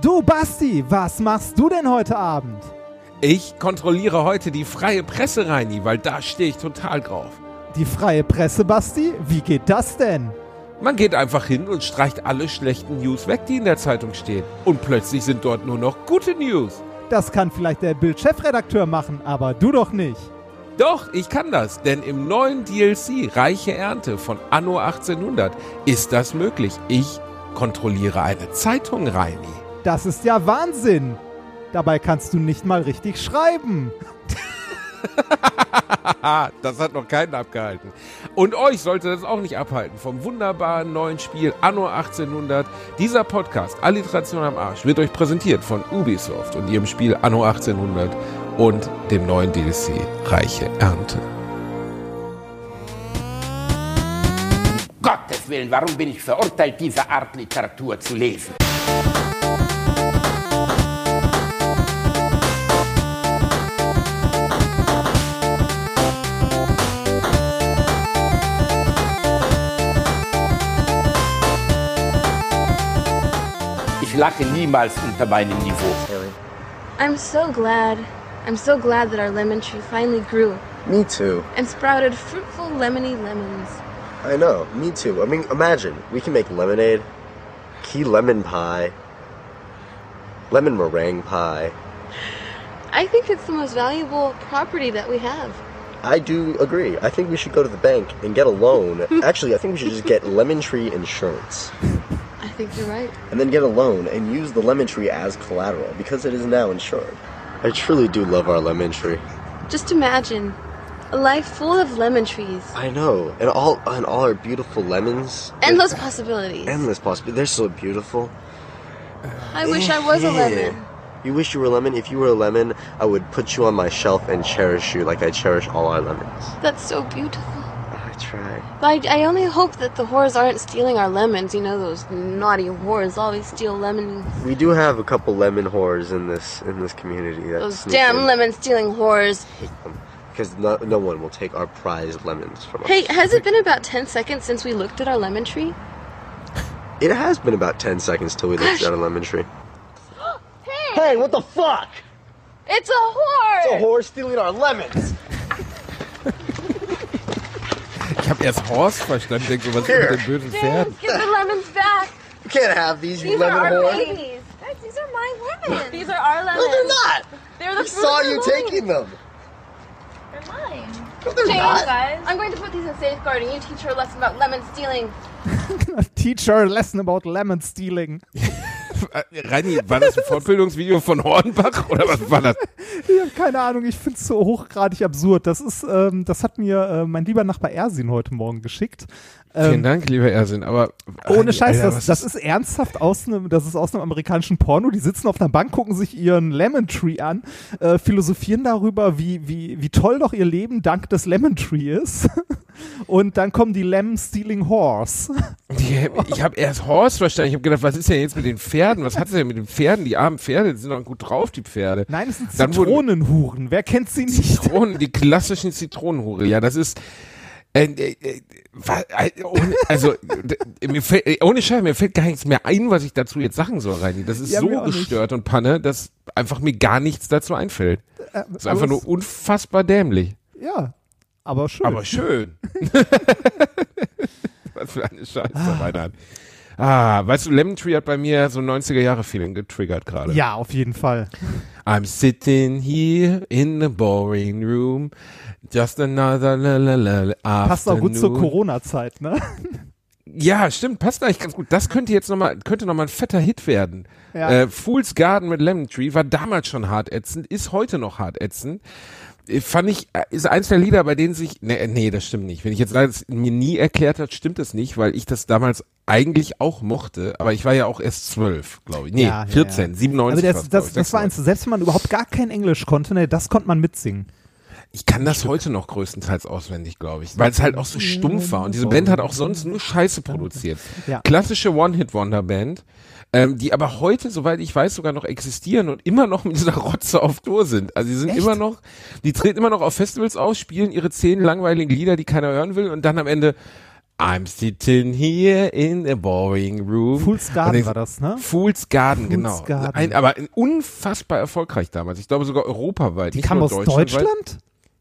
Du Basti, was machst du denn heute Abend? Ich kontrolliere heute die freie Presse, Reini, weil da stehe ich total drauf. Die freie Presse, Basti? Wie geht das denn? Man geht einfach hin und streicht alle schlechten News weg, die in der Zeitung stehen. Und plötzlich sind dort nur noch gute News. Das kann vielleicht der Bild-Chefredakteur machen, aber du doch nicht. Doch, ich kann das, denn im neuen DLC Reiche Ernte von Anno 1800 ist das möglich. Ich kontrolliere eine Zeitung, Reini. Das ist ja Wahnsinn. Dabei kannst du nicht mal richtig schreiben. das hat noch keinen abgehalten. Und euch sollte das auch nicht abhalten vom wunderbaren neuen Spiel Anno 1800. Dieser Podcast, Alliteration am Arsch, wird euch präsentiert von Ubisoft und ihrem Spiel Anno 1800 und dem neuen DLC Reiche Ernte. Gottes Willen, warum bin ich verurteilt, diese Art Literatur zu lesen? Lache niemals unter meinem Niveau. I'm so glad. I'm so glad that our lemon tree finally grew Me too. and sprouted fruitful lemony lemons. I know. Me too. I mean, imagine we can make lemonade, key lemon pie, lemon meringue pie. I think it's the most valuable property that we have. I do agree. I think we should go to the bank and get a loan. Actually, I think we should just get lemon tree insurance I think you're right. and then get a loan and use the lemon tree as collateral because it is now insured. I truly do love our lemon tree. Just imagine a life full of lemon trees. I know, and all and all our beautiful lemons. Endless possibilities. Endless possibilities. They're so beautiful. I wish I was a lemon. You wish you were a lemon? If you were a lemon, I would put you on my shelf and cherish you like I cherish all our lemons. That's so beautiful. I try. But I, I only hope that the whores aren't stealing our lemons. You know, those naughty whores always steal lemons. We do have a couple lemon whores in this in this community. That Those damn lemon stealing whores. Because no, no one will take our prized lemons from us. Hey, has it been about 10 seconds since we looked at our lemon tree? It has been about 10 seconds till we looked Gosh. at a lemon tree. Hey! Hey, what the fuck? It's a whore! It's a whore stealing our lemons. Habe erst Horst verstanden, denke so, was ist Here. mit den bösen James, Pferden? give the lemons back! You can't have these, you These are our whore. babies! Guys, these are my lemons! These are our lemons! No, they're not. They're the I fruit saw of the you loom. taking them. They're mine. No, they're James, not. guys. I'm going to put these in safeguarding. You teach her a lesson about lemon stealing. teach her a lesson about lemon stealing. Äh, Reini, war das ein Fortbildungsvideo von Hornbach oder was war das? Ich habe keine Ahnung, ich finde es so hochgradig absurd. Das ist, ähm, das hat mir äh, mein lieber Nachbar Ersin heute Morgen geschickt. Vielen Ähm, Dank, lieber Ersin, aber Ohne Scheiß, Alter, das, das ist ernsthaft aus einem, das ist aus einem amerikanischen Porno. Die sitzen auf einer Bank, gucken sich ihren Lemon Tree an, äh, philosophieren darüber, wie, wie, wie toll doch ihr Leben dank des Lemon Tree ist. Und dann kommen die Lemon Stealing Horse. Die, ich habe erst Horst verstanden. Ich habe gedacht, was ist denn jetzt mit den Pferden? Was hat es denn mit den Pferden? Die armen Pferde, die sind doch gut drauf, die Pferde. Nein, es sind Dann Zitronenhuren. Wer kennt sie nicht? Zitronen, die klassischen Zitronenhure. Ja, das ist. Äh, äh, äh, äh, ohne, also, mir fällt, äh, ohne Scheiß, mir fällt gar nichts mehr ein, was ich dazu jetzt sagen soll, Reini. Das ist Ja, so gestört und Panne, dass einfach mir gar nichts dazu einfällt. Das ist einfach nur unfassbar dämlich. Ja, aber schön. Aber schön. Was für eine Scheiße, Reinhard. Ah, weißt du, Lemon Tree hat bei mir so ein 90er-Jahre-Feeling getriggert gerade. ja, auf jeden Fall. I'm sitting here in the boring room. Just another la la la Passt auch gut zur. Corona-Zeit, ne? Ja, stimmt, passt eigentlich ganz gut. Das könnte jetzt nochmal, könnte noch mal ein fetter Hit werden. Ja. Äh, Fool's Garden mit Lemon Tree war damals schon hart ätzend, ist heute noch hart ätzend. Äh, Fand ich, äh, ist eins der Lieder, bei denen sich, nee, nee, das stimmt nicht. Wenn ich jetzt leider mir nie erklärt hat, stimmt es nicht, weil ich das damals eigentlich auch mochte, aber ich war ja auch erst zwölf, glaube ich. Nee, Ja, ja, 14, ja. 97. Aber das, fast, das, das war eins, 96. selbst wenn man überhaupt gar kein Englisch konnte, ne, das konnte man mitsingen. Ich kann das heute noch größtenteils auswendig, glaube ich, weil es halt auch so stumpf war und diese Band hat auch sonst nur Scheiße produziert. Ja. Klassische One-Hit-Wonder-Band, ähm, die aber heute, soweit ich weiß, sogar noch existieren und immer noch mit dieser Rotze auf Tour sind. Also die sind Echt? immer noch, die treten immer noch auf Festivals aus, spielen ihre zehn langweiligen Lieder, die keiner hören will und dann am Ende I'm sitting here in a boring room. Fool's Garden denkst- war das, ne? Fool's Garden, Fool's genau. Garden. Ein, aber unfassbar erfolgreich damals. Ich glaube sogar europaweit. Die nicht kam nur aus deutschlandweit. Deutschland?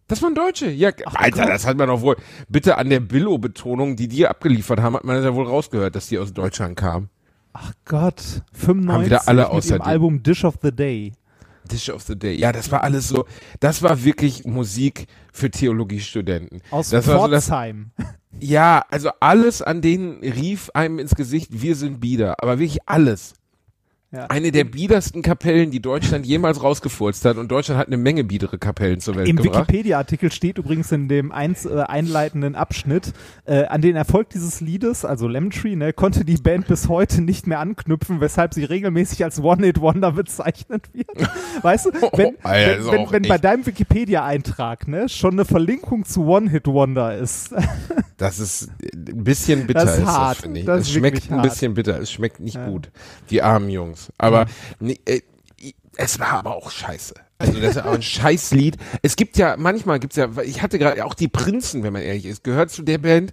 Das waren Deutsche. Ja, Alter, Gott. das hat man doch wohl. Bitte an der Billo-Betonung, die die abgeliefert haben, hat man das ja wohl rausgehört, dass die aus Deutschland kamen. Ach Gott, 95 wieder alle mit dir. Album Dish of the Day. Dish of the Day. Ja, das war alles so, das war wirklich Musik für Theologiestudenten. Aus das war so Pforzheim. Ja, also alles an denen rief einem ins Gesicht, wir sind bieder. Aber wirklich alles. Ja. Eine der biedersten Kapellen, die Deutschland jemals rausgefurzt hat. Und Deutschland hat eine Menge biedere Kapellen zur Welt Im gebracht. Wikipedia-Artikel steht übrigens in dem eins, äh, einleitenden Abschnitt, äh, an den Erfolg dieses Liedes, also Lemon Tree, ne, konnte die Band bis heute nicht mehr anknüpfen, weshalb sie regelmäßig als One-Hit-Wonder bezeichnet wird. Weißt du, wenn, Oh, Alter, wenn, wenn, wenn bei deinem Wikipedia-Eintrag ne, schon eine Verlinkung zu One-Hit-Wonder ist, Das ist ein bisschen bitter, Das ist ist hart. das, finde ich. Das es ist schmeckt ein hart. bisschen bitter. Es schmeckt nicht Ja. gut. Die armen Jungs. Aber nee, äh, es war aber auch scheiße. Also das ist auch ein Scheißlied. Es gibt ja, manchmal gibt's ja, ich hatte gerade auch die Prinzen, wenn man ehrlich ist, gehört zu der Band,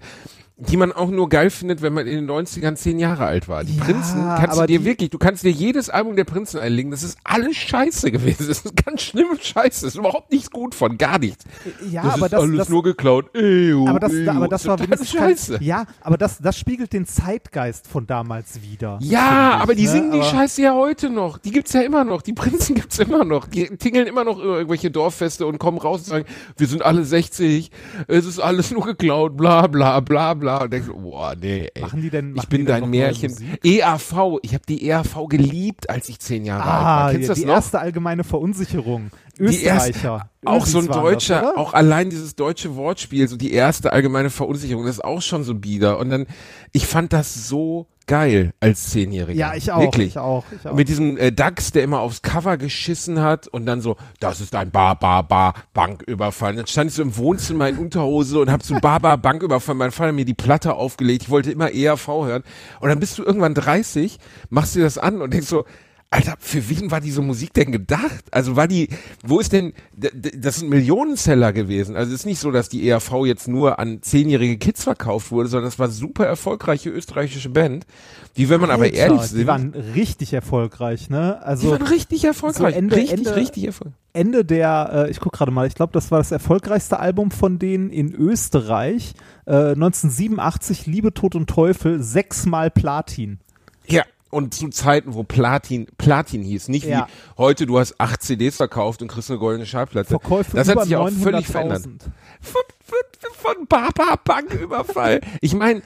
die man auch nur geil findet, wenn man in den 90ern zehn Jahre alt war. Die Ja, Prinzen kannst du dir die- wirklich, du kannst dir jedes Album der Prinzen einlegen. Das ist alles scheiße gewesen. Das ist ganz schlimm scheiße. Das ist überhaupt nichts gut von, gar nichts. ja, das aber ist das, alles das, nur geklaut. Ew, aber das, ew. aber das war wenigstens scheiße. Ja, aber das, das spiegelt den Zeitgeist von damals wieder. Ja, ich, aber die ne? singen die Aber- Scheiße ja heute noch. Die gibt's ja immer noch. Die Prinzen gibt's immer noch. Die tingeln immer noch über irgendwelche Dorffeste und kommen raus und sagen, wir sind alle 60, es ist alles nur geklaut, bla bla bla bla. Und denkst, boah, nee, ey. Machen die denn- ich bin dein Märchen. EAV, ich habe die EAV geliebt, als ich zehn Jahre alt Ah, war. Kennst du ja, das die noch? erste allgemeine Verunsicherung. Die erste- Österreicher. Auch so ein deutscher, das, auch allein dieses deutsche Wortspiel, so die erste allgemeine Verunsicherung, das ist auch schon so bieder. Und dann, ich fand das so geil als Zehnjähriger. Ja, ich auch. Wirklich. Ich auch. Ich auch. Mit diesem äh, Dax, der immer aufs Cover geschissen hat und dann so, das ist ein Bar, Bar, Bar, Banküberfall. Dann stand ich so im Wohnzimmer in Unterhose und hab so Bar, Bar, Banküberfall. Mein Vater hat mir die Platte aufgelegt. Ich wollte immer ERV hören. Und dann bist du irgendwann 30, machst dir das an und denkst so, Alter, für wen war diese Musik denn gedacht? Also war die, wo ist denn, das sind Millionenseller gewesen. Also es ist nicht so, dass die ERV jetzt nur an zehnjährige Kids verkauft wurde, sondern es war super erfolgreiche österreichische Band, die, wenn man aber Alter, ehrlich Die sind, waren richtig erfolgreich, ne? die Also waren richtig erfolgreich. so Ende- richtig, Ende- richtig erfolgreich. Ende der, äh, ich guck gerade mal, ich glaube, das war das erfolgreichste Album von denen in Österreich. Äh, 1987, Liebe, Tod und Teufel, sechsmal Platin. Ja. Und zu Zeiten, wo Platin, Platin hieß, nicht Ja. wie heute, du hast acht CDs verkauft und kriegst eine goldene Schallplatte. Verkäufe das hat sich auch völlig verändert. 900.000. von, von, von Baba Banküberfall. Ich meine,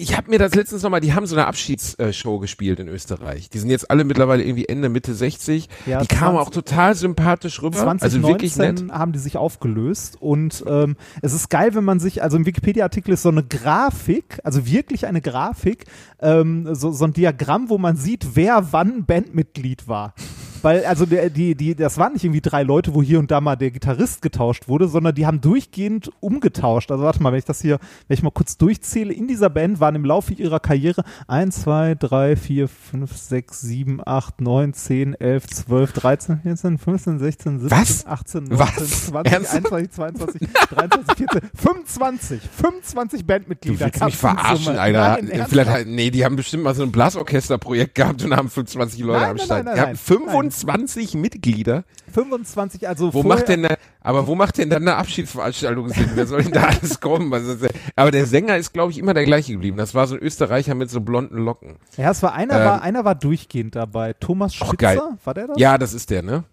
ich habe mir das letztens nochmal, die haben so eine Abschiedsshow gespielt in Österreich. Die sind jetzt alle mittlerweile irgendwie Ende, Mitte 60. Ja, die kamen 20 auch total sympathisch rüber. 2019 also wirklich nett. haben die sich aufgelöst und ähm, es ist geil, wenn man sich, also im Wikipedia-Artikel ist so eine Grafik, also wirklich eine Grafik, ähm, so, so ein Diagramm, wo man sieht, wer wann Bandmitglied war. Weil, also der, die, die, das waren nicht irgendwie drei Leute, wo hier und da mal der Gitarrist getauscht wurde, sondern die haben durchgehend umgetauscht. Also warte mal, wenn ich das hier, wenn ich mal kurz durchzähle, in dieser Band waren im Laufe ihrer Karriere 1, 2, 3, 4, 5, 6, 7, 8, 9, 10, 11, 12, 13, 14, 15, 16, 17, Was? 18, 19, Was? 20, Ernsthaft? 21, 22, 23, 14, 25, 25 Du Bandmitglieder. willst mich verarschen. Alter. Nein? Vielleicht, nee, die haben bestimmt mal so ein Blasorchesterprojekt gehabt und haben 25 Leute Nein, am Start. nein, nein, nein. 25 Mitglieder. 25, also Wo macht denn, da- aber wo macht denn dann eine Abschiedsveranstaltung Sinn? Wer soll denn da alles kommen? Der- aber der Sänger ist, glaube ich, immer der gleiche geblieben. Das war so ein Österreicher mit so blonden Locken. Ja, es war einer, Ähm, war, einer war durchgehend dabei. Thomas Spitzer, war der das? Ja, das ist der, ne?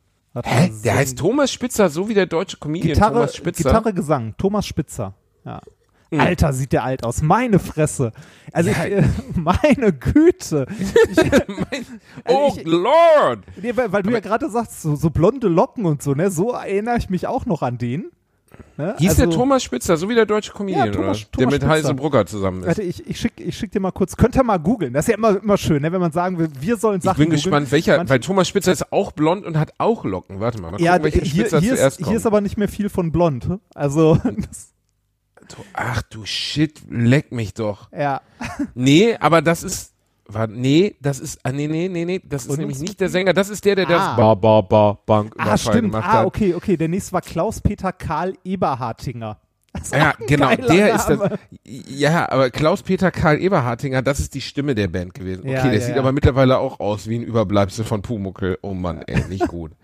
Hä? Der heißt Thomas Spitzer, so wie der deutsche Comedian Gitarre, Thomas Spitzer. Gitarre, Gesang, Thomas Spitzer. Ja. Mhm. Alter, sieht der alt aus. Meine Fresse. Also, Ja. ich, äh, meine Güte. oh Also ich- Lord! Nee, weil, weil du ja gerade sagst, so, so blonde Locken und so, ne? So erinnere ich mich auch noch an den. Ne? Hieß also, der Thomas Spitzer, so wie der deutsche Comedian, Ja, Thomas- oder? der Thomas mit Spitzer. Heisenbrugger zusammen ist. Warte, ich, ich schicke ich schick dir mal kurz, könnt ihr mal googeln. Das ist ja immer, immer schön, ne? wenn man sagen will, wir sollen Ich Sachen bin googeln. gespannt, welcher, Manche- weil Thomas Spitzer ist auch blond und hat auch Locken. Warte mal, mal gucken, ja, welcher hier, Spitzer hier, zuerst ist, kommt. hier ist aber nicht mehr viel von blond. Also, das, Ach du Shit, leck mich doch. ja. Nee, aber das ist. War, nee, das ist. Ah, nee, nee, nee, nee. Das ist Und- nämlich nicht der Sänger. Das ist der, der das Ah. Ba, Ba, Ba, Bank Ah, stimmt. gemacht Ah, hat. okay, okay. Der nächste war Klaus-Peter Karl Eberhartinger. Ja, genau, der ist das. Name. Ja, aber Klaus-Peter Karl Eberhartinger, das ist die Stimme der Band gewesen. Okay, Ja, der ja, sieht ja. aber mittlerweile auch aus wie ein Überbleibsel von Pumuckel. Oh Mann, ey, nicht gut.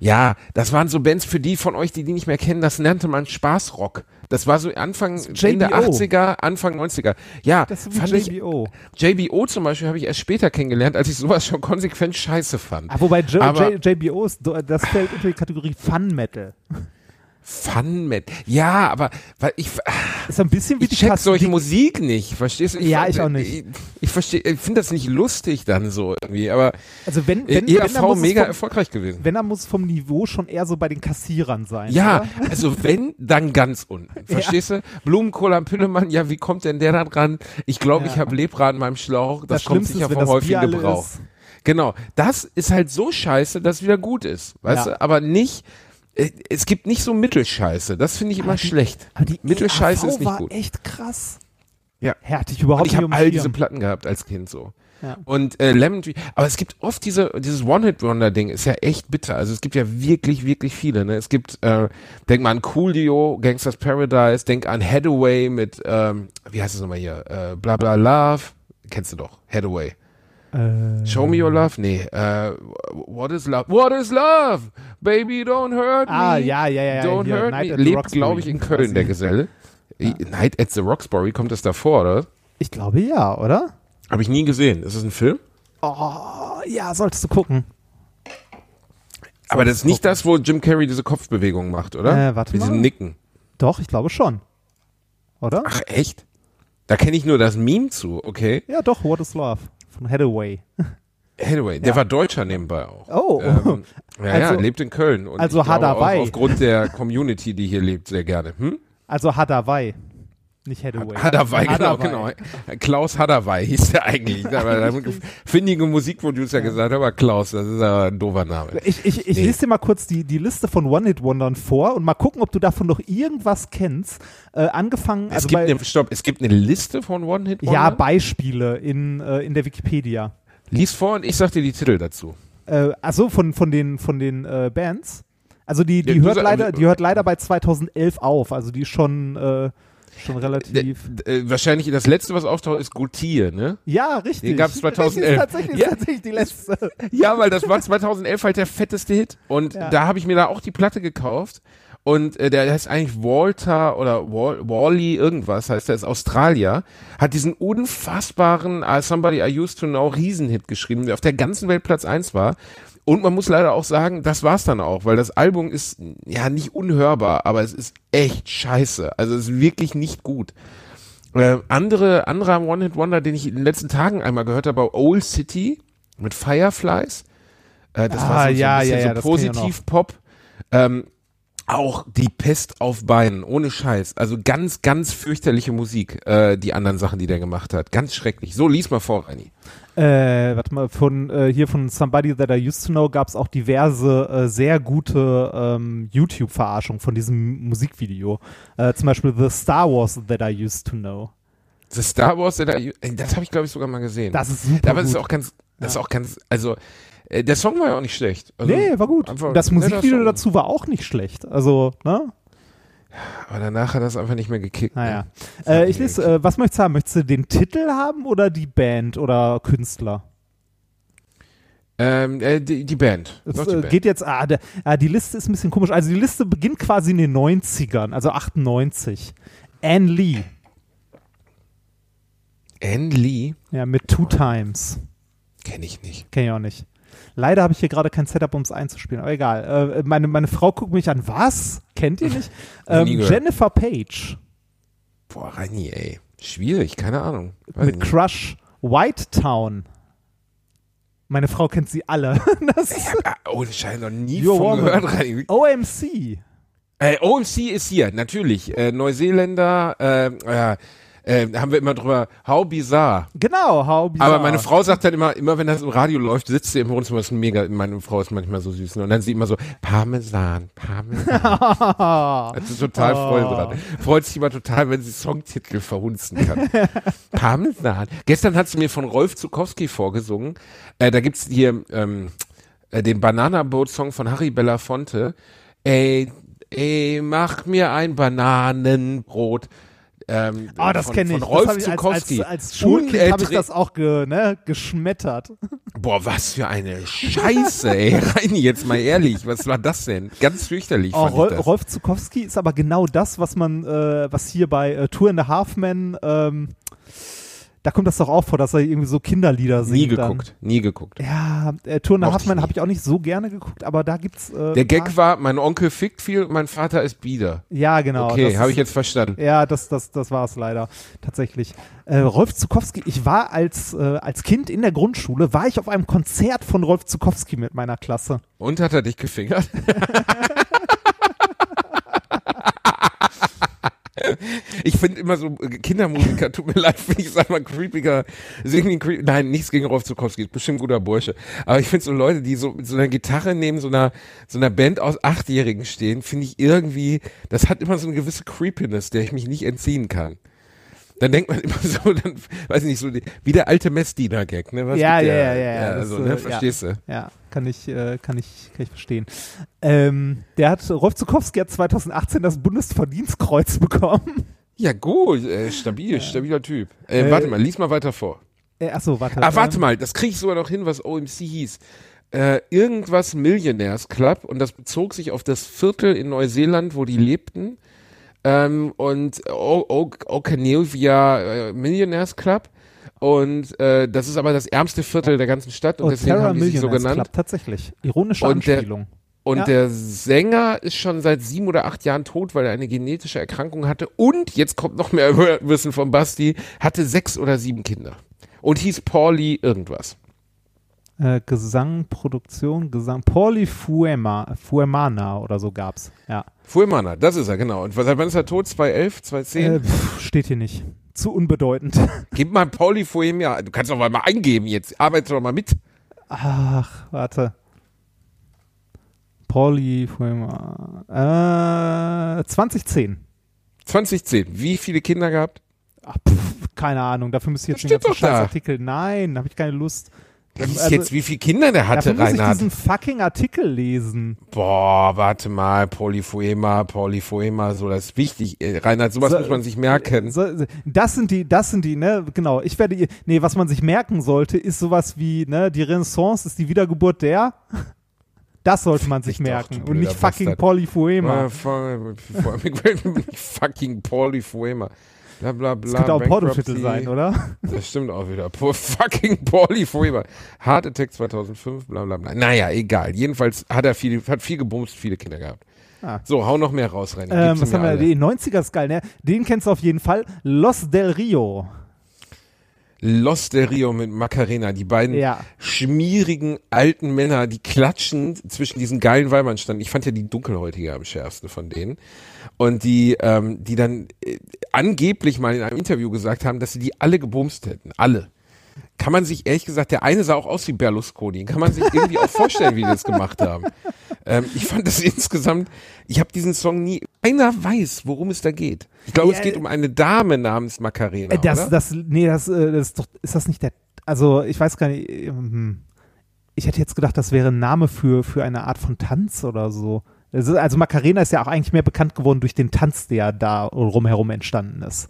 Ja, das waren so Bands für die von euch, die die nicht mehr kennen, das nannte man Spaßrock. Das war so Anfang, Ende JBO. 80er, Anfang 90er. Ja, Das fand wie ich, JBO. JBO zum Beispiel habe ich erst später kennengelernt, als ich sowas schon konsequent scheiße fand. Ah, wobei J Aber- J JBO ist, das fällt unter die Kategorie Fun Metal. Fun mit. Ja, aber weil ich, Ist ein bisschen wie ich die check solche Musik nicht, verstehst du? Ja, ich auch nicht. Ich, ich verstehe, ich finde das nicht lustig dann so irgendwie, aber Also wenn, äh, wenn, wenn, dann muss es mega vom, erfolgreich gewesen. wenn, dann muss es vom Niveau schon eher so bei den Kassierern sein. Ja, oder? also wenn, dann ganz unten. Verstehst du? Blumenkohl am Pillemann, ja, wie kommt denn der da dran? Ich glaube, Ja. ich habe Lepra in meinem Schlauch. Das, Das kommt sicher ist, vom häufigen Gebrauch. ist. Genau. Das ist halt so scheiße, dass es wieder gut ist. Weißt Ja. du? Aber nicht, es gibt nicht so Mittelscheiße. Das finde ich immer schlecht. Aber die Mittelscheiße ERV ist nicht war gut. echt krass. Ja. Ich überhaupt Und ich habe all diese Platten gehabt als Kind so. Ja. Und äh, Lemon Tree, aber es gibt oft diese, dieses One-Hit-Wonder-Ding, ist ja echt bitter. Also es gibt ja wirklich, wirklich viele. Ne? Es gibt, äh, denk mal an Coolio, Gangsters Paradise, denk an Hathaway mit, ähm, wie heißt es nochmal hier, äh, bla bla Love, kennst du doch, Hathaway. Äh, Show me your love? Nee, äh, what is love? What is love? Baby, don't hurt me. Ah, ja, ja, ja, ja, Don't hier, hurt Night me. Lebt, glaube ich, in Köln, der Geselle. Night at the Roxbury, kommt das davor, oder? ich glaube ja, oder? Habe ich nie gesehen. Ist das ein Film? Oh, ja, solltest du gucken. Aber das ist nicht das, wo Jim Carrey diese Kopfbewegung macht, oder? Äh, warte Mit diesem mal. Nicken. Doch, ich glaube schon. Oder? Ach, echt? Da kenne ich nur das Meme zu, okay. Ja, doch, What is Love von Hathaway. Anyway, der war Deutscher nebenbei auch. Oh. Ähm, ja, ja, Also- lebt in Köln. Und also Hadawai. Aufgrund der Community, die hier lebt, sehr gerne. Hm? Also Hadawai. Nicht Hathaway. Hadawai, genau, genau. Klaus Hadawai hieß der eigentlich. Aber findige Musikproducer gesagt, aber Klaus, das ist aber ein doofer Name. Ich, ich, ich Nee. lese dir mal kurz die, die Liste von One-Hit-Wondern vor und mal gucken, ob du davon noch irgendwas kennst. Äh, angefangen, Es also gibt bei, eine, stopp, es gibt eine Liste von One-Hit ja, Beispiele in, äh, in der Wikipedia. Lies vor und ich sag dir die Titel dazu. Äh, achso, von, von den, von den äh, Bands. Also die, die, Ja, hört leider, die hört leider bei 2011 auf. Also die ist schon, äh, schon relativ. D- äh, wahrscheinlich das letzte, was auftaucht, ist Gautier, ne? ja, richtig. Den gab's 2011. Das ist tatsächlich, Ja. tatsächlich die letzte. Ja, weil das war 2011 halt der fetteste Hit. Und Ja. da habe ich mir da auch die Platte gekauft. Und äh, der heißt eigentlich Walter oder Wal Wally irgendwas, heißt der ist Australier, hat diesen unfassbaren uh, Somebody I Used to Know Riesenhit geschrieben, der auf der ganzen Welt Platz eins war. Und man muss leider auch sagen, das war's dann auch, weil das Album ist ja nicht unhörbar, aber es ist echt scheiße. Also es ist wirklich nicht gut. Äh, andere, anderer One-Hit-Wonder, den ich in den letzten Tagen einmal gehört habe, war Old City mit Fireflies. Äh, das Ah, war so, so ja, ein bisschen ja, ja, so Positiv-Pop. Ähm, auch die Pest auf Beinen, ohne Scheiß. Also ganz, ganz fürchterliche Musik, äh, die anderen Sachen, die der gemacht hat. Ganz schrecklich. So, lies mal vor, Reini. Äh, warte mal, von äh, hier von Somebody That I Used to Know gab es auch diverse äh, sehr gute ähm, YouTube-Verarschungen von diesem Musikvideo. Äh, zum Beispiel The Star Wars That I Used to Know. The Star Wars, äh, das habe ich, glaube ich, sogar mal gesehen. Das ist super Aber das ist auch ganz, das ist auch ganz, also, der Song war ja auch nicht schlecht. Also, nee, war gut. Das Musikvideo dazu war auch nicht schlecht. Also, ne? Aber danach hat das einfach nicht mehr gekickt. Naja. Ne? Äh, ich lese, äh, was möchtest du haben? Möchtest du den Titel haben oder die Band oder Künstler? Ähm, äh, die, die Band. Es die äh, Band. geht jetzt, ah, der, ah, die Liste ist ein bisschen komisch. Also die Liste beginnt quasi in den 90ern, also 98. Anne Lee, Anne Lee? ja, mit Two Times. Kenne ich nicht. Kenn ich auch nicht. Leider habe ich hier gerade kein Setup, um es einzuspielen. Aber egal. Äh, meine, meine Frau guckt mich an. Was? Kennt ihr nicht? ähm. Jennifer Page Boah, Reini, ey. Schwierig, keine Ahnung. Weiß mit nicht. Crush White Town. Meine Frau kennt sie alle. das Ich hab, ah, oh, Scheiße, noch nie You're von woman. gehört, Reini. OMC. Äh, OMC ist hier, natürlich. Äh, Neuseeländer, äh, äh, haben wir immer drüber, how bizarre. Genau, how bizarre. Aber meine Frau sagt dann immer, immer wenn das im Radio läuft, sitzt sie im Wohnzimmer, das ist mega, meine Frau ist manchmal so süß. ne? Und dann sie immer so, Parmesan, Parmesan. Da ist sie total Oh. voll dran. Freut sich immer total, wenn sie Songtitel verhunzen kann. Parmesan. Gestern hat sie mir von Rolf Zukowski vorgesungen. Äh, da gibt's hier ähm, äh, den Banana Boat Song von Harry Belafonte. Ey, ey, mach mir ein Bananenbrot. Ähm, Oh, das kenne ich. Von Rolf ich als, Zukowski. als, als Schulkind habe ich das auch ge, ne, geschmettert. Boah, was für eine Scheiße, ey. Reini, jetzt mal ehrlich, was war das denn? Ganz fürchterlich Oh, fand Rol ich das. Rolf Zukowski ist aber genau das, was man, äh, was hier bei äh, Tour in the Halfman, ähm, da kommt das doch auch vor, dass er irgendwie so Kinderlieder singt. Nie dann. geguckt, nie geguckt. Ja, äh, Halfman nie. habe ich auch nicht so gerne geguckt, aber da gibt's. Äh, Der Gag war, mein Onkel fickt viel mein Vater ist bieder. Ja, genau. Okay, habe ich jetzt verstanden. Ja, das, das, das war es leider tatsächlich. Äh, Rolf Zukowski, ich war als, äh, als Kind in der Grundschule, war ich auf einem Konzert von Rolf Zukowski mit meiner Klasse. Und hat er dich gefingert? Ich finde immer so äh, Kindermusiker, tut mir leid, finde ich sag mal creepiger, singen creep nein, nichts gegen Rolf Zukowski, ist bestimmt guter Bursche. Aber ich finde so Leute, die so mit so einer Gitarre neben so einer, so einer Band aus Achtjährigen stehen, finde ich irgendwie, das hat immer so eine gewisse Creepiness, der ich mich nicht entziehen kann. Dann denkt man immer so, dann, weiß ich nicht, so die, wie der alte Messdiener-Gag, ne? Was Ja, ja, der? ja, ja, das, also, äh, ne, ja. verstehst du? Ja, kann ich, äh, kann ich, kann ich verstehen. Ähm, der hat, Rolf Zukowski hat 2018 das Bundesverdienstkreuz bekommen. Ja, gut, äh, stabil, stabiler Typ. Äh, Äh, warte mal, lies mal weiter vor. Äh, achso, warte. Ah, warte ähm, mal, das kriege ich sogar noch hin, was OMC hieß. Äh, irgendwas Millionaires Club und das bezog sich auf das Viertel in Neuseeland, wo die lebten. Ähm, und O- O- Okanevia äh, Millionaires Club. Und äh, das ist aber das ärmste Viertel der ganzen Stadt und Oh, deswegen Terra haben die sich so genannt. Club, tatsächlich. Ironische Und der- Anspielung. Und Ja. der Sänger ist schon seit sieben oder acht Jahren tot, weil er eine genetische Erkrankung hatte. Und jetzt kommt noch mehr Wissen von Basti, hatte sechs oder sieben Kinder. Und hieß Pauli irgendwas. Äh, Gesang, Produktion, Gesang. Pauli Fuema, Fuemana oder so gab's. Ja. Fuhrmanner, das ist er, genau. Und seit wann ist er tot? 2011, 2010? Äh, pff, steht hier nicht. Zu unbedeutend. Gib mal Pauli Fuema. Du kannst doch mal eingeben jetzt. Arbeite doch mal mit. Ach, warte. Pauli Fuema. Äh, 2010. 2010. Wie viele Kinder gehabt? Ach, pff, keine Ahnung. Dafür müsste ich Das jetzt den steht ganzen. Scheißartikel. Nein, habe ich keine Lust. Lies Also, jetzt, wie viele Kinder der hatte, dafür muss ich Reinhard. diesen fucking Artikel lesen. Boah, warte mal. Pauli Fuema, so, das ist wichtig. Äh, Reinhard, sowas So, muss man sich merken. So, das sind die, das sind die, ne, genau. Ich werde, ihr- nee, was man sich merken sollte, ist sowas wie, ne, die Renaissance ist die Wiedergeburt der. Das sollte man sich doch, merken. du Und nicht fucking Bastard. Ich nicht fucking Fuema. Bla, bla, bla. Das könnte auch ein. Pornotitel sein, oder? Das stimmt auch wieder. Po fucking Pauli Fuema. Heart Attack 2005, bla, bla, bla. Naja, egal. Jedenfalls hat er viel, hat viel gebumst, viele Kinder gehabt. Ah. So, hau noch mehr raus, René. Ähm, was haben wir? Die 90er ist geil, ne? Den kennst du auf jeden Fall. Los del Rio. Los del Rio mit Macarena, die beiden Ja. schmierigen alten Männer, die klatschend zwischen diesen geilen Weibern standen. Ich fand ja die Dunkelhäutige am schärfsten von denen. Und die, ähm, die dann äh, angeblich mal in einem Interview gesagt haben, dass sie die alle gebumst hätten. Alle. Kann man sich ehrlich gesagt, der eine sah auch aus wie Berlusconi, kann man sich irgendwie auch vorstellen, wie die das gemacht haben. Ähm, ich fand das insgesamt, ich habe diesen Song nie, keiner weiß, worum es da geht. Ich glaube, Ja, es geht um eine Dame namens Macarena. Äh, das, oder? das, nee, das, äh, das ist doch, ist das nicht der, also ich weiß gar nicht, ähm, ich hätte jetzt gedacht, das wäre ein Name für, für eine Art von Tanz oder so. Also Macarena ist ja auch eigentlich mehr bekannt geworden durch den Tanz, der da rumherum entstanden ist.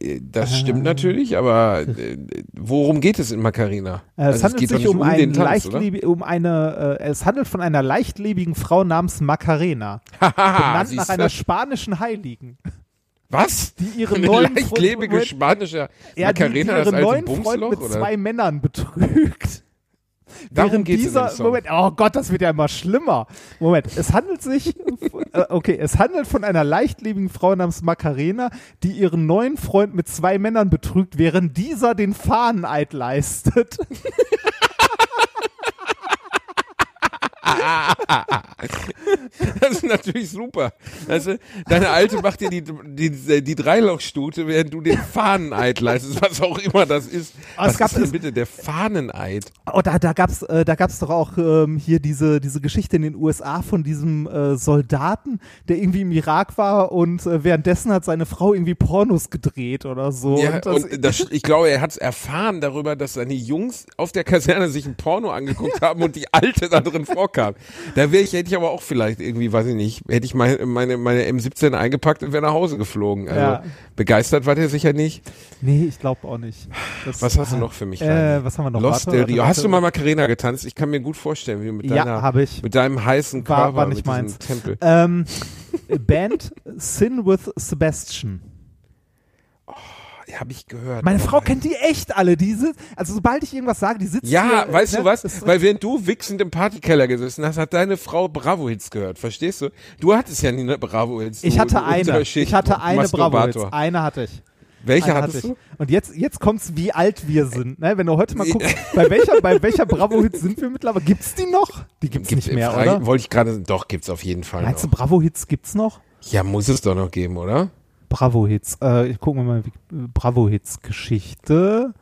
Äh, Das stimmt natürlich, aber äh, worum geht es in Macarena? Äh, Also es handelt geht doch sich um, den einen Tanz, um eine, äh, es handelt von einer leichtlebigen Frau namens Macarena, benannt nach einer spanischen Heiligen, Was? die ihre Eine neuen leichtlebige Freund- spanische ja, die, die Macarena, das neuen Freund mit oder? zwei Männern betrügt. Darum Während geht's dieser. Moment, oh Gott, das wird ja immer schlimmer. Moment, es handelt sich, äh, okay, es handelt von einer leichtlebigen Frau namens Macarena, die ihren neuen Freund mit zwei Männern betrügt, während dieser den Fahneneid leistet. Das ist natürlich super. Also, deine Alte macht dir die, die, die Dreilochstute, während du den Fahneneid leistest, was auch immer das ist. Es was gab ist denn es- bitte der Fahneneid? Oh, da, da gab's, äh, da gab's doch auch ähm, hier diese, diese Geschichte in den USA von diesem äh, Soldaten, der irgendwie im Irak war und äh, währenddessen hat seine Frau irgendwie Pornos gedreht oder so. Ja, und das, und das, ich glaube, er hat es erfahren darüber, dass seine Jungs auf der Kaserne sich ein Porno angeguckt haben und die Alte da drin vorkam. haben. Da wäre ich, hätte ich aber auch vielleicht irgendwie, weiß ich nicht, hätte ich meine, meine, meine M17 eingepackt und wäre nach Hause geflogen. Also Ja. begeistert war der sicher nicht. Nee, ich glaube auch nicht. Das- Was hast du noch für mich? Äh, was haben wir noch? Lost Del Rio. Hast du mal Macarena getanzt? Ich kann mir gut vorstellen, wie du mit Ja, deiner, ich. mit deinem heißen War- Körper, war nicht mit meins. Tempel. Ähm, Band Sin with Sebastian. Habe ich gehört. Meine Frau kennt die echt alle. Die sitzt, also sobald ich irgendwas sage, die sitzt Ja, hier, weißt ne, du was? Weil während du wichsend im Partykeller gesessen hast, hat deine Frau Bravo-Hits gehört. Verstehst du? Du hattest ja nie eine Bravo-Hits. ich du- hatte du eine. Ich hatte eine Bravo jetzt. Eine hatte ich. Welche Eine hattest hatte du? ich. Und jetzt, jetzt kommt's, wie alt wir sind. Ne? Wenn du heute mal guckst, bei welcher, bei welcher Bravo-Hits sind wir mittlerweile? Gibt's die noch? Die gibt's, nicht mehr, Frage- oder? Wollte ich gerade, doch, gibt's auf jeden Fall Meinst du, noch. Bravo-Hits gibt's noch? Ja, muss es doch noch geben, oder? Bravo-Hits. Äh, ich gucke mal, wie- Bravo-Hits-Geschichte.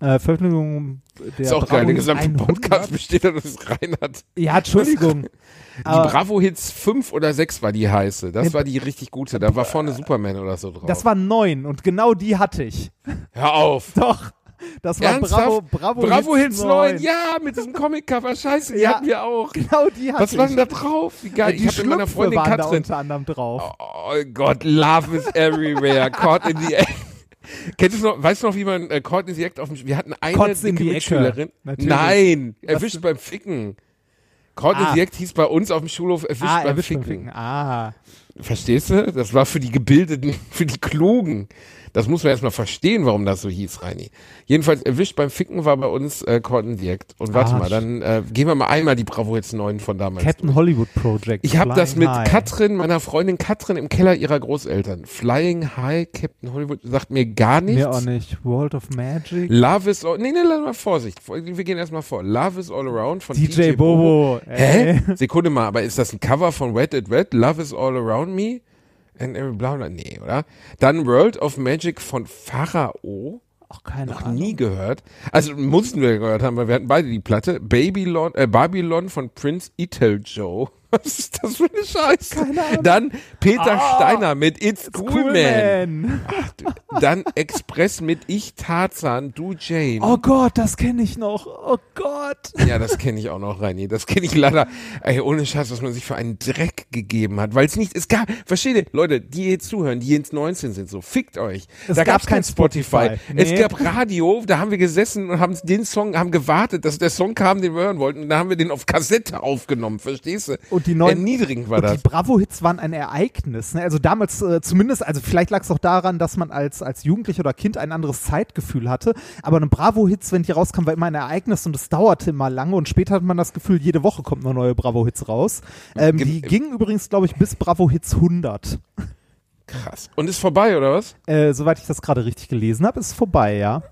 Äh, Veröffentlichung der ist auch geil. Der gesamte 100. Podcast besteht aus Reinhard. Ja, Entschuldigung. Die Aber Bravo-Hits 5 oder 6 war die heiße. Das war die richtig gute. Da war vorne Superman oder so drauf. das war neun und genau die hatte ich. Hör auf. Doch. Das war Ernsthaft? Bravo, Bravo, Bravo Hits 9. 9. Ja, mit diesem Comic-Cover. Scheiße, die Ja. hatten wir auch. Genau die hatte Was war denn da drauf? Wie geil. die ich habe mit meiner Freundin waren da Katrin. unter anderem drauf. Oh Gott, Love is everywhere. Caught in the Act. Kennst du noch, weißt du noch, wie man äh, Caught in the Act auf dem, wir hatten eine Kotz in dicke. Mitschülerin. Nein, Was erwischt denn? beim Ficken. Caught in Ah. the Act hieß bei uns auf dem Schulhof erwischt ah, beim erwischt Ficken. beim Ficken. Ah. Verstehst du? Das war für die Gebildeten, für die Klugen. Das muss man erstmal verstehen, warum das so hieß, Reini. Jedenfalls erwischt beim Ficken war bei uns äh, the Act. Und warte Ah, mal, dann äh, gehen wir mal einmal die Bravo jetzt 9 von damals. Captain durch. Hollywood Project. Ich habe das mit High. Katrin, meiner Freundin Katrin, im Keller ihrer Großeltern. Flying High, Captain Hollywood, sagt mir gar nichts. Mir auch nicht. World of Magic. Love is all, nee, nee, lass mal Vorsicht. Wir gehen erstmal vor. Love is all around von DJ Bobo. Hä? Ey. Sekunde mal, aber ist das ein Cover von Wet It Wet? Love is all around me? And every bla bla, nee, oder? Dann World of Magic von Pharao. Ach, keine Noch Ahnung. nie gehört. Also mussten wir gehört haben, weil wir hatten beide die Platte. Babylon, äh, Babylon von Prince Itel Joe. Was ist das für eine Scheiße? Keine. Dann Peter Ah, Steiner mit It's Cool, Man. Man. Ach, dann Express mit Ich Tarzan, Du Jane. Oh Gott, das kenne ich noch. Oh Gott. Ja, das kenne ich auch noch, Reini. Das kenne ich leider. Ey, ohne Scheiß, was man sich für einen Dreck gegeben hat. Weil es nicht, es gab, versteht ihr, Leute, die jetzt zuhören, die jetzt 19 sind, so, fickt euch. Es da gab gab's kein Spotify. Spotify. Es Nee. gab Radio, da haben wir gesessen und haben den Song, haben gewartet, dass der Song kam, den wir hören wollten. Und da haben wir den auf Kassette aufgenommen, verstehst du? Und die neuen- Erniedrigend war Und das. die Bravo-Hits waren ein Ereignis. Ne? Also damals äh, zumindest, also vielleicht lag es auch daran, dass man als, als Jugendlicher oder Kind ein anderes Zeitgefühl hatte. Aber eine Bravo-Hits, wenn die rauskam, war immer ein Ereignis und es dauerte immer lange. Und später hat man das Gefühl, jede Woche kommt eine neue Bravo-Hits raus. Ähm, Ge- die gingen übrigens, glaube ich, bis Bravo-Hits 100. Krass. Und ist vorbei, oder was? Äh, soweit ich das gerade richtig gelesen habe, ist vorbei, ja.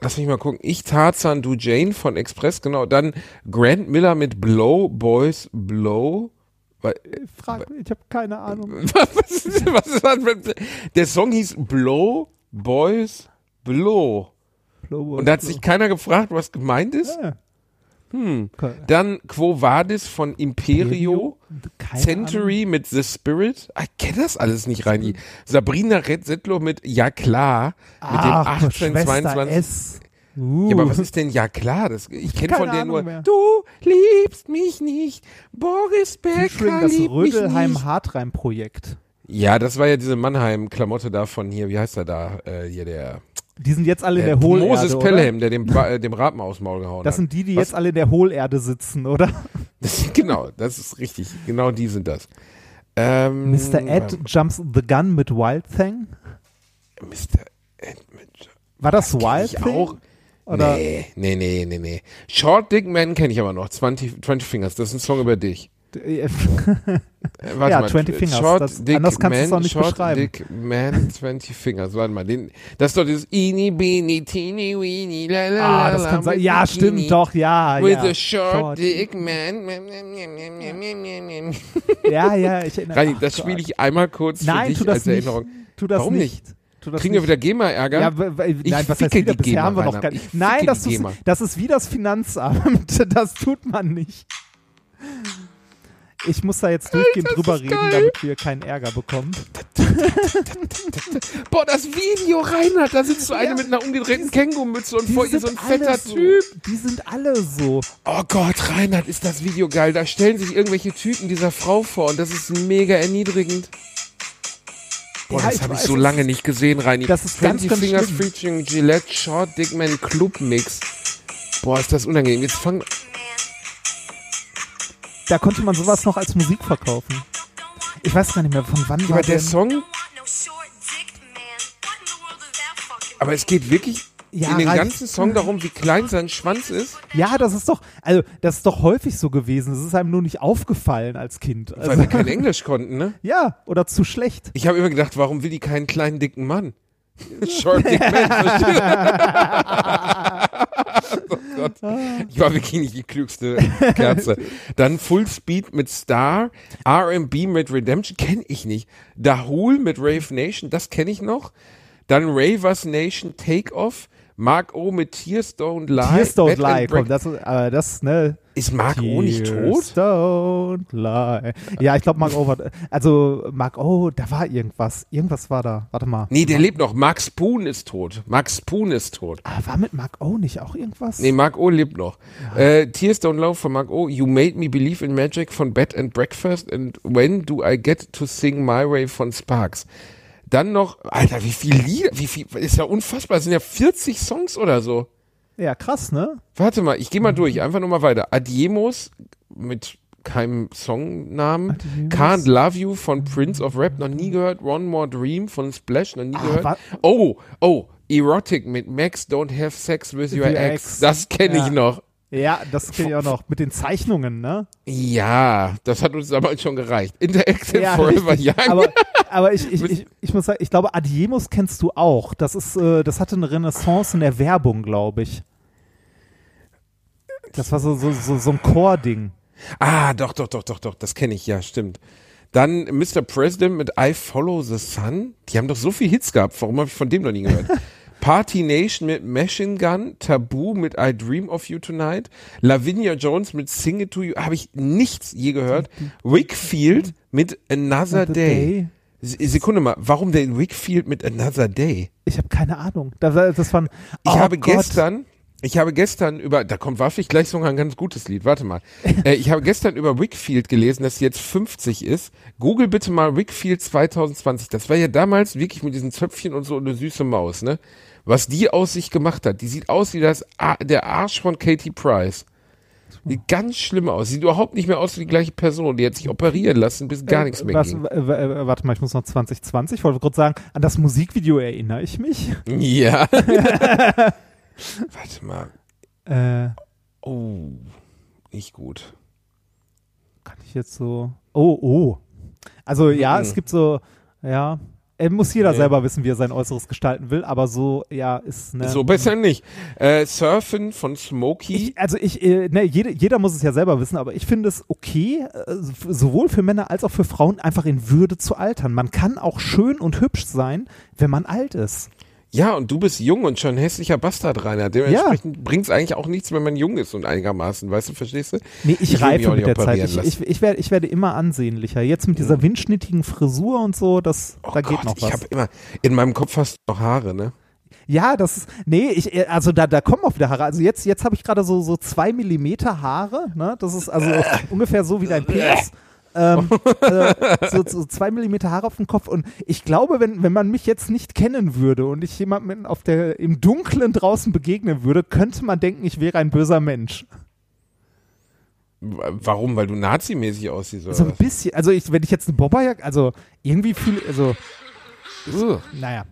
Lass mich mal gucken. Ich Tarzan, Du Jane von Express, genau. Dann Grant Miller mit Blow, Boys, Blow. Weil- Frag, ich habe keine Ahnung. was, ist, was ist das? Der Song hieß Blow, Boys, Blow. Und da hat sich keiner gefragt, was gemeint ist. Ja. Hm. Dann Quo Vadis von Imperio. Keine Century mit The Spirit. Ah, Ich kenne das alles nicht, Reini. Sabrina Red Settler mit Ja klar. Mit Ach, dem Schwester 1822. S. Uh. Ja, aber was ist denn ja klar? Das, ich kenne von Ahnung nur, mehr. du liebst mich nicht, Boris Becker das liebt mich nicht. Rödelheim-Hartreim-Projekt. Ja, das war ja diese Mannheim-Klamotte da von hier, wie heißt er da? Äh, hier der, Die sind jetzt alle in der der Hohlerde, Moses? Pelham, der dem, Ba- äh, dem Rapen aus dem Maul gehauen Das sind die, die Was? jetzt alle in der Hohlerde sitzen, oder? Das, genau, das ist richtig. Genau die sind das. Ähm, Mr. Ed jumps the gun mit Wild Thing. Mr. Ed mit, War das, kenn Wild ich Thing? auch. Oder? Nee, nee, nee, nee, nee. Short Dick Man kenne ich aber noch. 20, 20 Fingers, das ist ein Song über dich. Äh, warte Ja, mal. 20 Fingers, Short das- Dick anders kannst du Man, es auch nicht Short beschreiben. Dick Man, 20 Fingers. Warte mal, den, das ist doch dieses Eeny, Beeny, Teeny, Weeny, la, la, Ah, das kann sein. Ja, stimmt, doch, ja. With ja. a short, Short. dick man. Ja, ja, ich erinnere Ach das spiele ich einmal kurz für Nein, dich tu das als nicht. Erinnerung. Tu das Warum nicht? Tu das Kriegen wir nicht. wieder GEMA-Ärger? Ja, Ich nein, was heißt ficke wieder? die Bisher haben wir noch gar Ich nicht. Nein, das das ist wie das Finanzamt. Das tut man nicht. ich muss da jetzt durchgehend Alter, drüber reden, geil. damit wir keinen Ärger bekommen. Boah, das Video, Reinhard, da sitzt so eine Ja. mit einer umgedrehten Kängurumütze und vor ihr so ein fetter so. Typ. Die sind alle so. Oh Gott, Reinhard, ist das Video geil. Da stellen sich irgendwelche Typen dieser Frau vor und das ist mega erniedrigend. Boah, Ja, das habe ich so lange ist- nicht gesehen, Reini. das ist ganz, 20 ganz Fingers schlimm. featuring Gillette Short Dickman Club Mix. Boah, ist das unangenehm. Jetzt fang. Da konnte man sowas noch als Musik verkaufen. Ich weiß gar nicht mehr, von wann war Aber der denn- Song. Aber es geht wirklich Ja, in den Reini- ganzen Song darum, wie klein sein Schwanz ist. Ja, das ist doch, also das ist doch häufig so gewesen. Es ist einem nur nicht aufgefallen als Kind. Weil Also, wir kein Englisch konnten, ne? ja, oder zu schlecht. Ich habe immer gedacht, warum will die keinen kleinen, dicken Mann? Short Dick Man, oh Gott. Ich war wirklich nicht die klügste Kerze. Dann Full Speed mit Star, R&B mit Redemption, kenne ich nicht. Dahul mit Rave Nation, das kenne ich noch. Dann Ravers Nation Takeoff, Mark O mit Tears Don't Lie. Tears Don't Bed and Lie, komm, das, ist- aber das, ne. Ist Mark O nicht Tears tot? Don't lie. Ja, ich glaube, Mark O war, also Mark O, da war irgendwas. Irgendwas war da. Warte mal. Nee, der lebt noch. Mark Spoon ist tot. Mark Spoon ist tot. Ah, war mit Mark O nicht auch irgendwas? Nee, Mark O lebt noch. Äh, Tears Don't Love von Mark O. You Made Me Believe in Magic von Bed and Breakfast. And When Do I Get to Sing My Way von Sparks. Dann noch, Alter, wie viel Lieder, wie viel, ist ja unfassbar. Es sind ja 40 Songs oder so. Ja, krass, ne? Warte mal, ich gehe mal durch, einfach nur mal weiter. Adiemos mit keinem Songnamen. Can't Love You von Prince of Rap, noch nie gehört. One More Dream von Splash, noch nie Ah, gehört. Oh, oh, Erotic mit Max Don't Have Sex with Your Your Ex. Ex. Das kenne Ja. ich noch. Ja, das kenne ich auch noch. Mit den Zeichnungen, ne? Ja, das hat uns damals schon gereicht. Interactive Ja, Forever richtig. Young. Aber, aber ich, ich, ich, ich muss sagen, ich glaube, Adiemos kennst du auch. Das ist, äh, das hatte eine Renaissance in der Werbung, glaube ich. Das war so, so, so, so ein Chor-Ding. ah, doch, doch, doch, doch, doch, das kenne ich, ja, stimmt. Dann Mr. President mit I Follow the Sun. Die haben doch so viel Hits gehabt. Warum habe ich von dem noch nie gehört? Party Nation mit Machine Gun, Taboo mit I Dream of You Tonight, Lavinia Jones mit Sing It to You, habe ich nichts je gehört. Wickfield mit Another Day. Day. Se- Sekunde mal, warum denn Wickfield mit Another Day? Ich habe keine Ahnung. Das, war- das waren, Ich oh habe Gott. gestern, ich habe gestern über, da kommt wahrscheinlich gleich sogar ein ganz gutes Lied, warte mal. äh, ich habe gestern über Wickfield gelesen, dass sie jetzt 50 ist. Google bitte mal Wickfield 2020. Das war ja damals wirklich mit diesen Zöpfchen und so eine süße Maus, ne? Was die aus sich gemacht hat. Die sieht aus wie das, A der Arsch von Katie Price. Sieht ganz schlimm aus. Sieht überhaupt nicht mehr aus wie die gleiche Person. Die hat sich operieren lassen, bis gar nichts mehr Was, ging. w- w- warte mal, ich muss noch 2020. Ich wollte kurz sagen, an das Musikvideo erinnere ich mich. Ja. warte mal. Äh, Oh, nicht gut. kann ich jetzt so. Oh, oh. Also ja, Mhm. es gibt so, ja. Er muss jeder Nee. selber wissen, wie er sein Äußeres gestalten will, aber so, ja, ist ne. So besser nicht. Äh, Surfen von Smokey. Ich, also ich, äh, ne, jede, jeder muss es ja selber wissen, aber ich finde es okay, äh, sowohl für Männer als auch für Frauen einfach in Würde zu altern. Man kann auch schön und hübsch sein, wenn man alt ist. Ja, und du bist jung und schon hässlicher Bastard, Rainer. Dementsprechend bringt's eigentlich auch nichts, wenn man jung ist und einigermaßen, weißt du, verstehst du? Nee, ich, Ich reife mit der Zeit. Ich, ich, ich, werde, ich werde immer ansehnlicher. Jetzt mit dieser windschnittigen Frisur und so, das, Oh da Gott, geht noch ich was. habe immer, in meinem Kopf hast du noch Haare, ne? Ja, das ist, nee, ich, äh, also da, da kommen auch wieder Haare. Also jetzt, jetzt habe ich gerade so, so zwei Millimeter Haare, ne? Das ist also ungefähr so wie dein Penis. Ähm, äh, so, so zwei Millimeter Haare auf dem Kopf und ich glaube, wenn, wenn man mich jetzt nicht kennen würde und ich jemandem auf der, im Dunkeln draußen begegnen würde, könnte man denken, ich wäre ein böser Mensch. Warum? Weil du nazimäßig aussiehst, oder So ein bisschen, also ich, wenn ich jetzt eine Bobberjacke, also irgendwie fühle, also, Ugh. naja,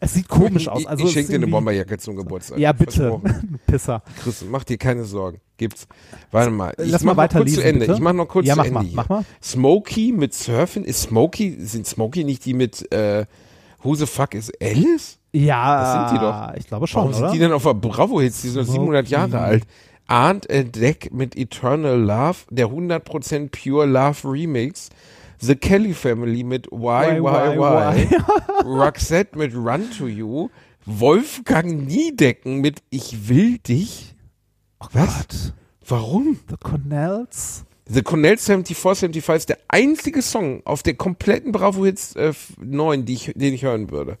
es sieht komisch aus. ich Also ich schenke dir eine Bomberjacke zum Geburtstag. Ja, bitte, Pisser. Chris, mach dir keine Sorgen. Gibt's. Warte mal. Ich Lass mach mal noch kurz weiterlesen, zu Ende. bitte. Ich mach noch kurz Ja, zu mach Ende mal, mach mal. Smokey mit Surfen. Ist Smokey, sind Smokey nicht die mit, äh, Who the fuck is Alice? Ja, Das sind die doch. Ich glaube schon, Warum oder? sind die denn auf der Bravo-Hits? Die sind doch 700 Jahre Smokey. alt. Arndt Deck mit Eternal Love, der 100% Pure Love Remix. The Kelly Family mit Why, Why, Why. Roxette mit Run to You. Wolfgang Niedecken mit Ich will dich. Oh Was? Gott. Warum? The Cornells. The Cornell 74, 75 ist der einzige Song auf der kompletten Bravo Hits äh, 9, die ich, den ich hören würde.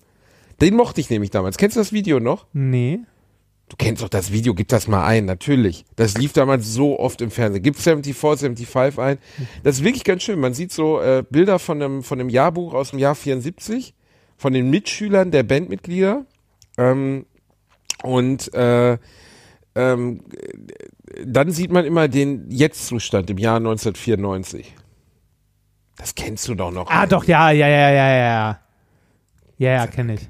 Den mochte ich nämlich damals. Kennst du das Video noch? Nee. Du kennst doch das Video, gib das mal ein, natürlich. Das lief damals so oft im Fernsehen. Gib 74, 75 ein. Das ist wirklich ganz schön. Man sieht so äh, Bilder von einem, von einem Jahrbuch aus dem Jahr 74, von den Mitschülern der Bandmitglieder. Ähm, und äh, ähm, dann sieht man immer den Jetzt-Zustand im Jahr 1994. Das kennst du doch noch. Ah, doch, ja, ja, ja, ja, ja. Ja, ja, kenne ich.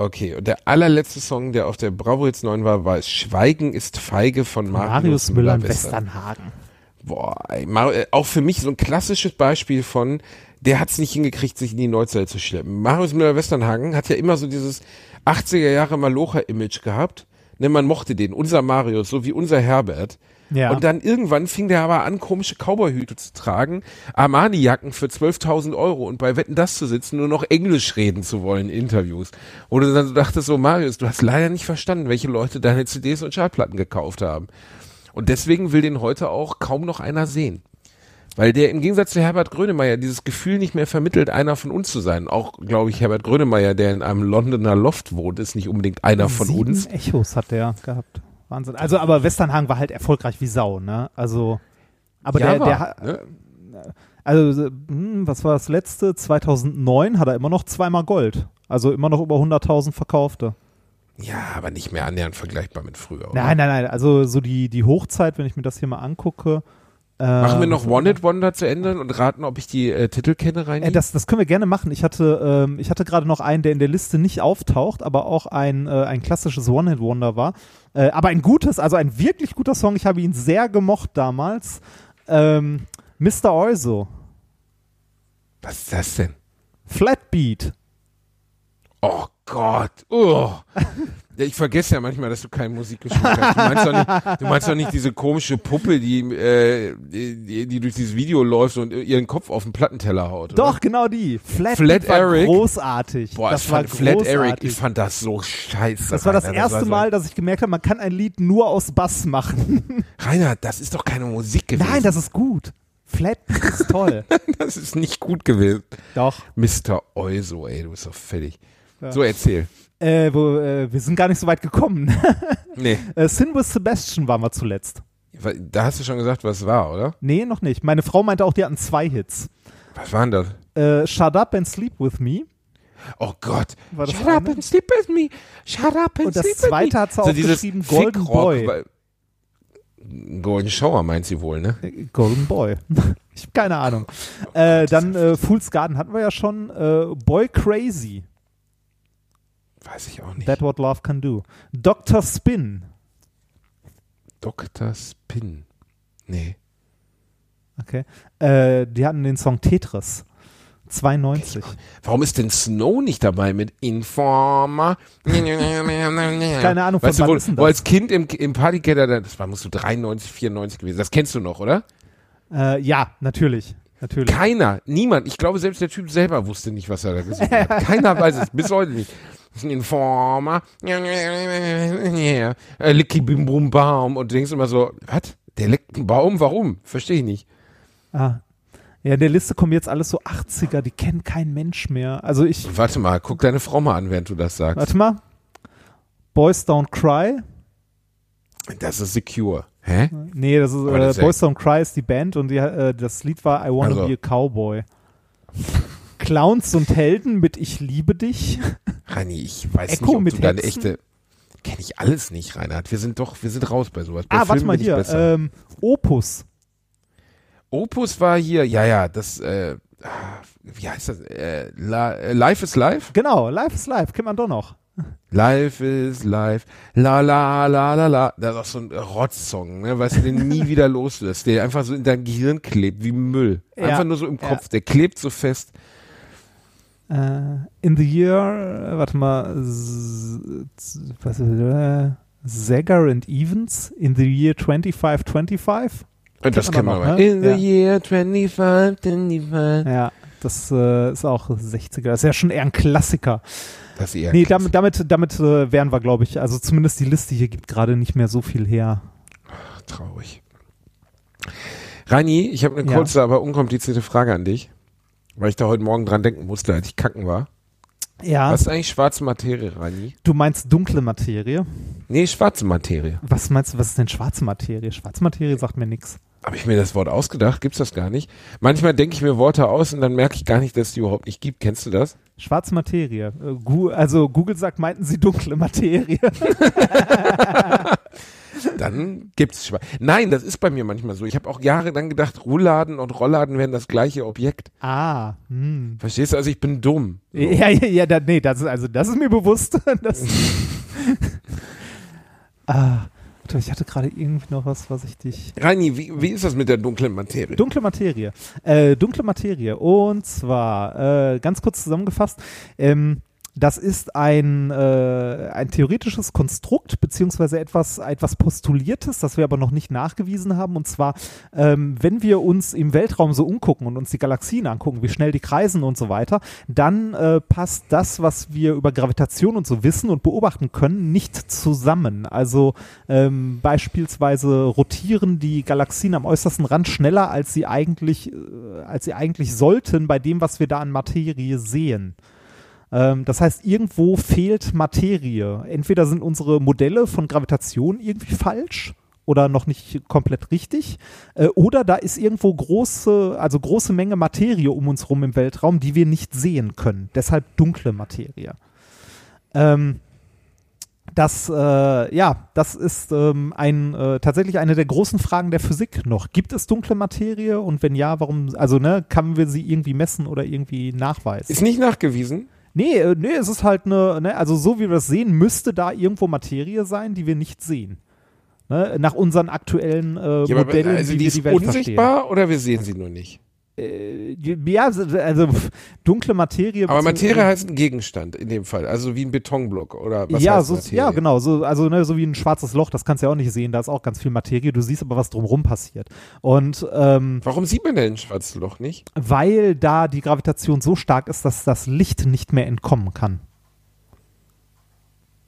Okay, und der allerletzte Song, der auf der Bravo Hits 9 war, war Schweigen ist feige von Marius, Marius Müller. Westernhagen. Boah, ey, äh, auch für mich so ein klassisches Beispiel von, der hat es nicht hingekriegt, sich in die Neuzeit zu schleppen. Marius Müller-Westernhagen hat ja immer so dieses 80er Jahre Malocher-Image gehabt. Ne, man mochte den, unser Marius, so wie unser Herbert. Ja. Und dann irgendwann fing der aber an, komische Cowboyhüte zu tragen, Armani-Jacken für 12.000 Euro und bei Wetten das zu sitzen, nur noch Englisch reden zu wollen in Interviews. Oder du dann so dachtest so, Marius, du hast leider nicht verstanden, welche Leute deine CDs und Schallplatten gekauft haben. Und deswegen will den heute auch kaum noch einer sehen. Weil der im Gegensatz zu Herbert Grönemeyer dieses Gefühl nicht mehr vermittelt, einer von uns zu sein. Auch, glaube ich, Herbert Grönemeyer, der in einem Londoner Loft wohnt, ist nicht unbedingt einer von Sieben uns. Echos hat der gehabt. Wahnsinn. Also, aber Westernhagen war halt erfolgreich wie Sau, ne? Also, aber der, Ja, der, war, ha- ne? also, hm, was war das letzte? 2009 hat er immer noch zweimal Gold. Also immer noch über 100.000 verkaufte. Ja, aber nicht mehr annähernd vergleichbar mit früher. oder? Nein, nein, nein. Also so die, die Hochzeit, wenn ich mir das hier mal angucke. Machen wir noch One It Wonder zu Ende und raten, ob ich die äh, Titel kenne rein? Äh, das, das können wir gerne machen. Ich hatte, ähm, ich hatte gerade noch einen, der in der Liste nicht auftaucht, aber auch ein, äh, ein klassisches One-Hit-Wonder war. Äh, aber ein gutes, also ein wirklich guter Song. Ich habe ihn sehr gemocht damals. Ähm, Mr. Euso, Was ist das denn? Flatbeat. Oh Gott. Oh. Ich vergesse ja manchmal, dass du keinen Musikgeschmack hast. Du meinst doch nicht, du meinst doch nicht diese komische Puppe, die, äh, die, die durch dieses Video läuft und ihren Kopf auf den Plattenteller haut. Oder? Doch, genau die. Flat war Eric. großartig. Boah, das war fand Flat großartig. Eric, ich fand das so scheiße. das war das Rainer. erste war so- Mal, dass ich gemerkt habe, man kann ein Lied nur aus Bass machen. Rainer, das ist doch keine Musik gewesen. Nein, das ist gut. Flatbeat ist toll. das ist nicht gut gewesen. Doch. Mr. Euso, ey, du bist doch fertig. Ja. So, erzähl. Äh, wo, äh, wir sind gar nicht so weit gekommen. Nee, äh, Sin with Sebastian waren wir zuletzt. da hast du schon gesagt, was war, oder? Nee, noch nicht. Meine Frau meinte auch, die hatten zwei Hits. Was waren das? Äh, Shut Up and Sleep With Me. Oh Gott. Das Shut up eine? and sleep with me. Shut up and Und das sleep with me. zweite hat sie So dieses aufgeschrieben, Golden Boy. Golden Shower meint sie wohl, ne? Äh, Golden Boy. ich habe keine Ahnung. äh, dann äh, Fool's Garden hatten wir ja schon. Äh, Boy Crazy. Weiß ich auch nicht. That What Love Can Do. Dr. Spin. Dr. Spin. Nee. Okay. Äh, die hatten den Song Tetris. 92. Warum ist denn Snow nicht dabei mit Informer? Keine Ahnung, von weißt du, wann wo, ist wo als Kind im, im Partykeller, das war, musst du 93, 94 gewesen. Das kennst du noch, oder? Äh, ja, natürlich. Natürlich. Keiner, niemand. Ich glaube, selbst der Typ selber wusste nicht, was er da gesungen hat. Keiner weiß es, bis heute nicht. Das ist ein Informer. Äh, Licky Bim Bum Baum. Und du denkst immer so, was? Der leckt einen Baum? Warum? Verstehe ich nicht. Ah. Ja, in der Liste kommen jetzt alles so 80er, die kennt kein Mensch mehr. Also ich, Warte mal, guck deine Frau mal an, während du das sagst. warte mal. Boys Don't Cry. Das ist Secure. Hä? Nee, das ist, das äh, Boys Don't Cry ist die Band und die, äh, das Lied war I Wanna Also. Be a Cowboy. Clowns und Helden mit Ich liebe dich. Rani, ich weiß Echo nicht, ob mit du deine echte. Kenne ich alles nicht, Reinhard. Wir sind doch, wir sind raus bei sowas. Bei ah, warte Filmen mal bin ich hier. Ähm, Opus. Opus war hier, ja, ja, das, äh, ah, wie heißt das? Äh, äh, Life is Life? Genau, Life is Life, kennt man doch noch. Life is Life. La la la la la. Das ist auch so ein Rotzsong, ne? Weißt du, den nie wieder loslässt, der einfach so in dein Gehirn klebt, wie Müll. Ja, Einfach nur so im ja. Kopf. Der klebt so fest. Äh, in the year, äh, warte mal, was ist äh, Zegger and Evans in the year 2525. Und das kennen wir mal. ne? In the Ja. year 25, 25. Ja, das äh, ist auch 60er. Das ist ja schon eher ein Klassiker. Das ist eher Nee, damit, damit, damit äh, wären wir, glaube ich, also zumindest die Liste hier gibt gerade nicht mehr so viel her. traurig. Rani, ich habe eine Ja. kurze, aber unkomplizierte Frage an dich, weil ich da heute Morgen dran denken musste, als ich kacken war. Ja. Was ist eigentlich schwarze Materie, Rani? Du meinst dunkle Materie? Nee, schwarze Materie. Was meinst du, was ist denn schwarze Materie? Schwarze Materie sagt mir nichts. Habe ich mir das Wort ausgedacht? Gibt's das gar nicht? Manchmal denke ich mir Worte aus und dann merke ich gar nicht, dass es die überhaupt nicht gibt. Kennst du das? Schwarze Materie. Äh, also Google sagt, meinten sie dunkle Materie. Dann gibt's schwarz. Nein, das ist bei mir manchmal so. Ich habe auch jahrelang gedacht, Rollladen und Rollladen wären das gleiche Objekt. ah, hm. Verstehst du? Also ich bin dumm. So. Ja, ja, ja, da, nee, das ist, also das ist mir bewusst. Das, ah, warte, ich hatte gerade irgendwie noch was, was ich dich. Rani, wie, wie ist das mit der dunklen Materie? Dunkle Materie. Äh, dunkle Materie. Und zwar, äh, ganz kurz zusammengefasst, ähm, das ist ein, äh, ein theoretisches Konstrukt, beziehungsweise etwas, etwas Postuliertes, das wir aber noch nicht nachgewiesen haben. Und zwar, ähm, wenn wir uns im Weltraum so umgucken und uns die Galaxien angucken, wie schnell die kreisen und so weiter, dann äh, passt das, was wir über Gravitation und so wissen und beobachten können, nicht zusammen. Also ähm, beispielsweise rotieren die Galaxien am äußersten Rand schneller, als sie eigentlich, äh, als sie eigentlich sollten, bei dem, was wir da an Materie sehen. Ähm, das heißt, irgendwo fehlt Materie. Entweder sind unsere Modelle von Gravitation irgendwie falsch oder noch nicht komplett richtig, äh, oder da ist irgendwo große, also große Menge Materie um uns rum im Weltraum, die wir nicht sehen können. Deshalb dunkle Materie. Ähm, das, äh, ja, das ist ähm, ein, äh, tatsächlich eine der großen Fragen der Physik noch. Gibt es dunkle Materie und wenn ja, warum, also ne, kann wir sie irgendwie messen oder irgendwie nachweisen? Ist nicht nachgewiesen. Nee, äh, nee, es ist halt eine, ne, also so wie wir das sehen, müsste da irgendwo Materie sein, die wir nicht sehen. Ne, nach unseren aktuellen äh, Ja, aber, Modellen, also wie die wir ist die Welt unsichtbar oder wir sehen sie nur nicht? Äh, ja, also dunkle Materie. Aber Materie heißt ein Gegenstand in dem Fall, also wie ein Betonblock oder was ja, heißt so, Materie? ja, genau. So, also ne, so wie ein schwarzes Loch, das kannst du ja auch nicht sehen. Da ist auch ganz viel Materie. Du siehst aber, was drumherum passiert. Und ähm, Warum sieht man denn ein schwarzes Loch nicht? weil da die Gravitation so stark ist, dass das Licht nicht mehr entkommen kann.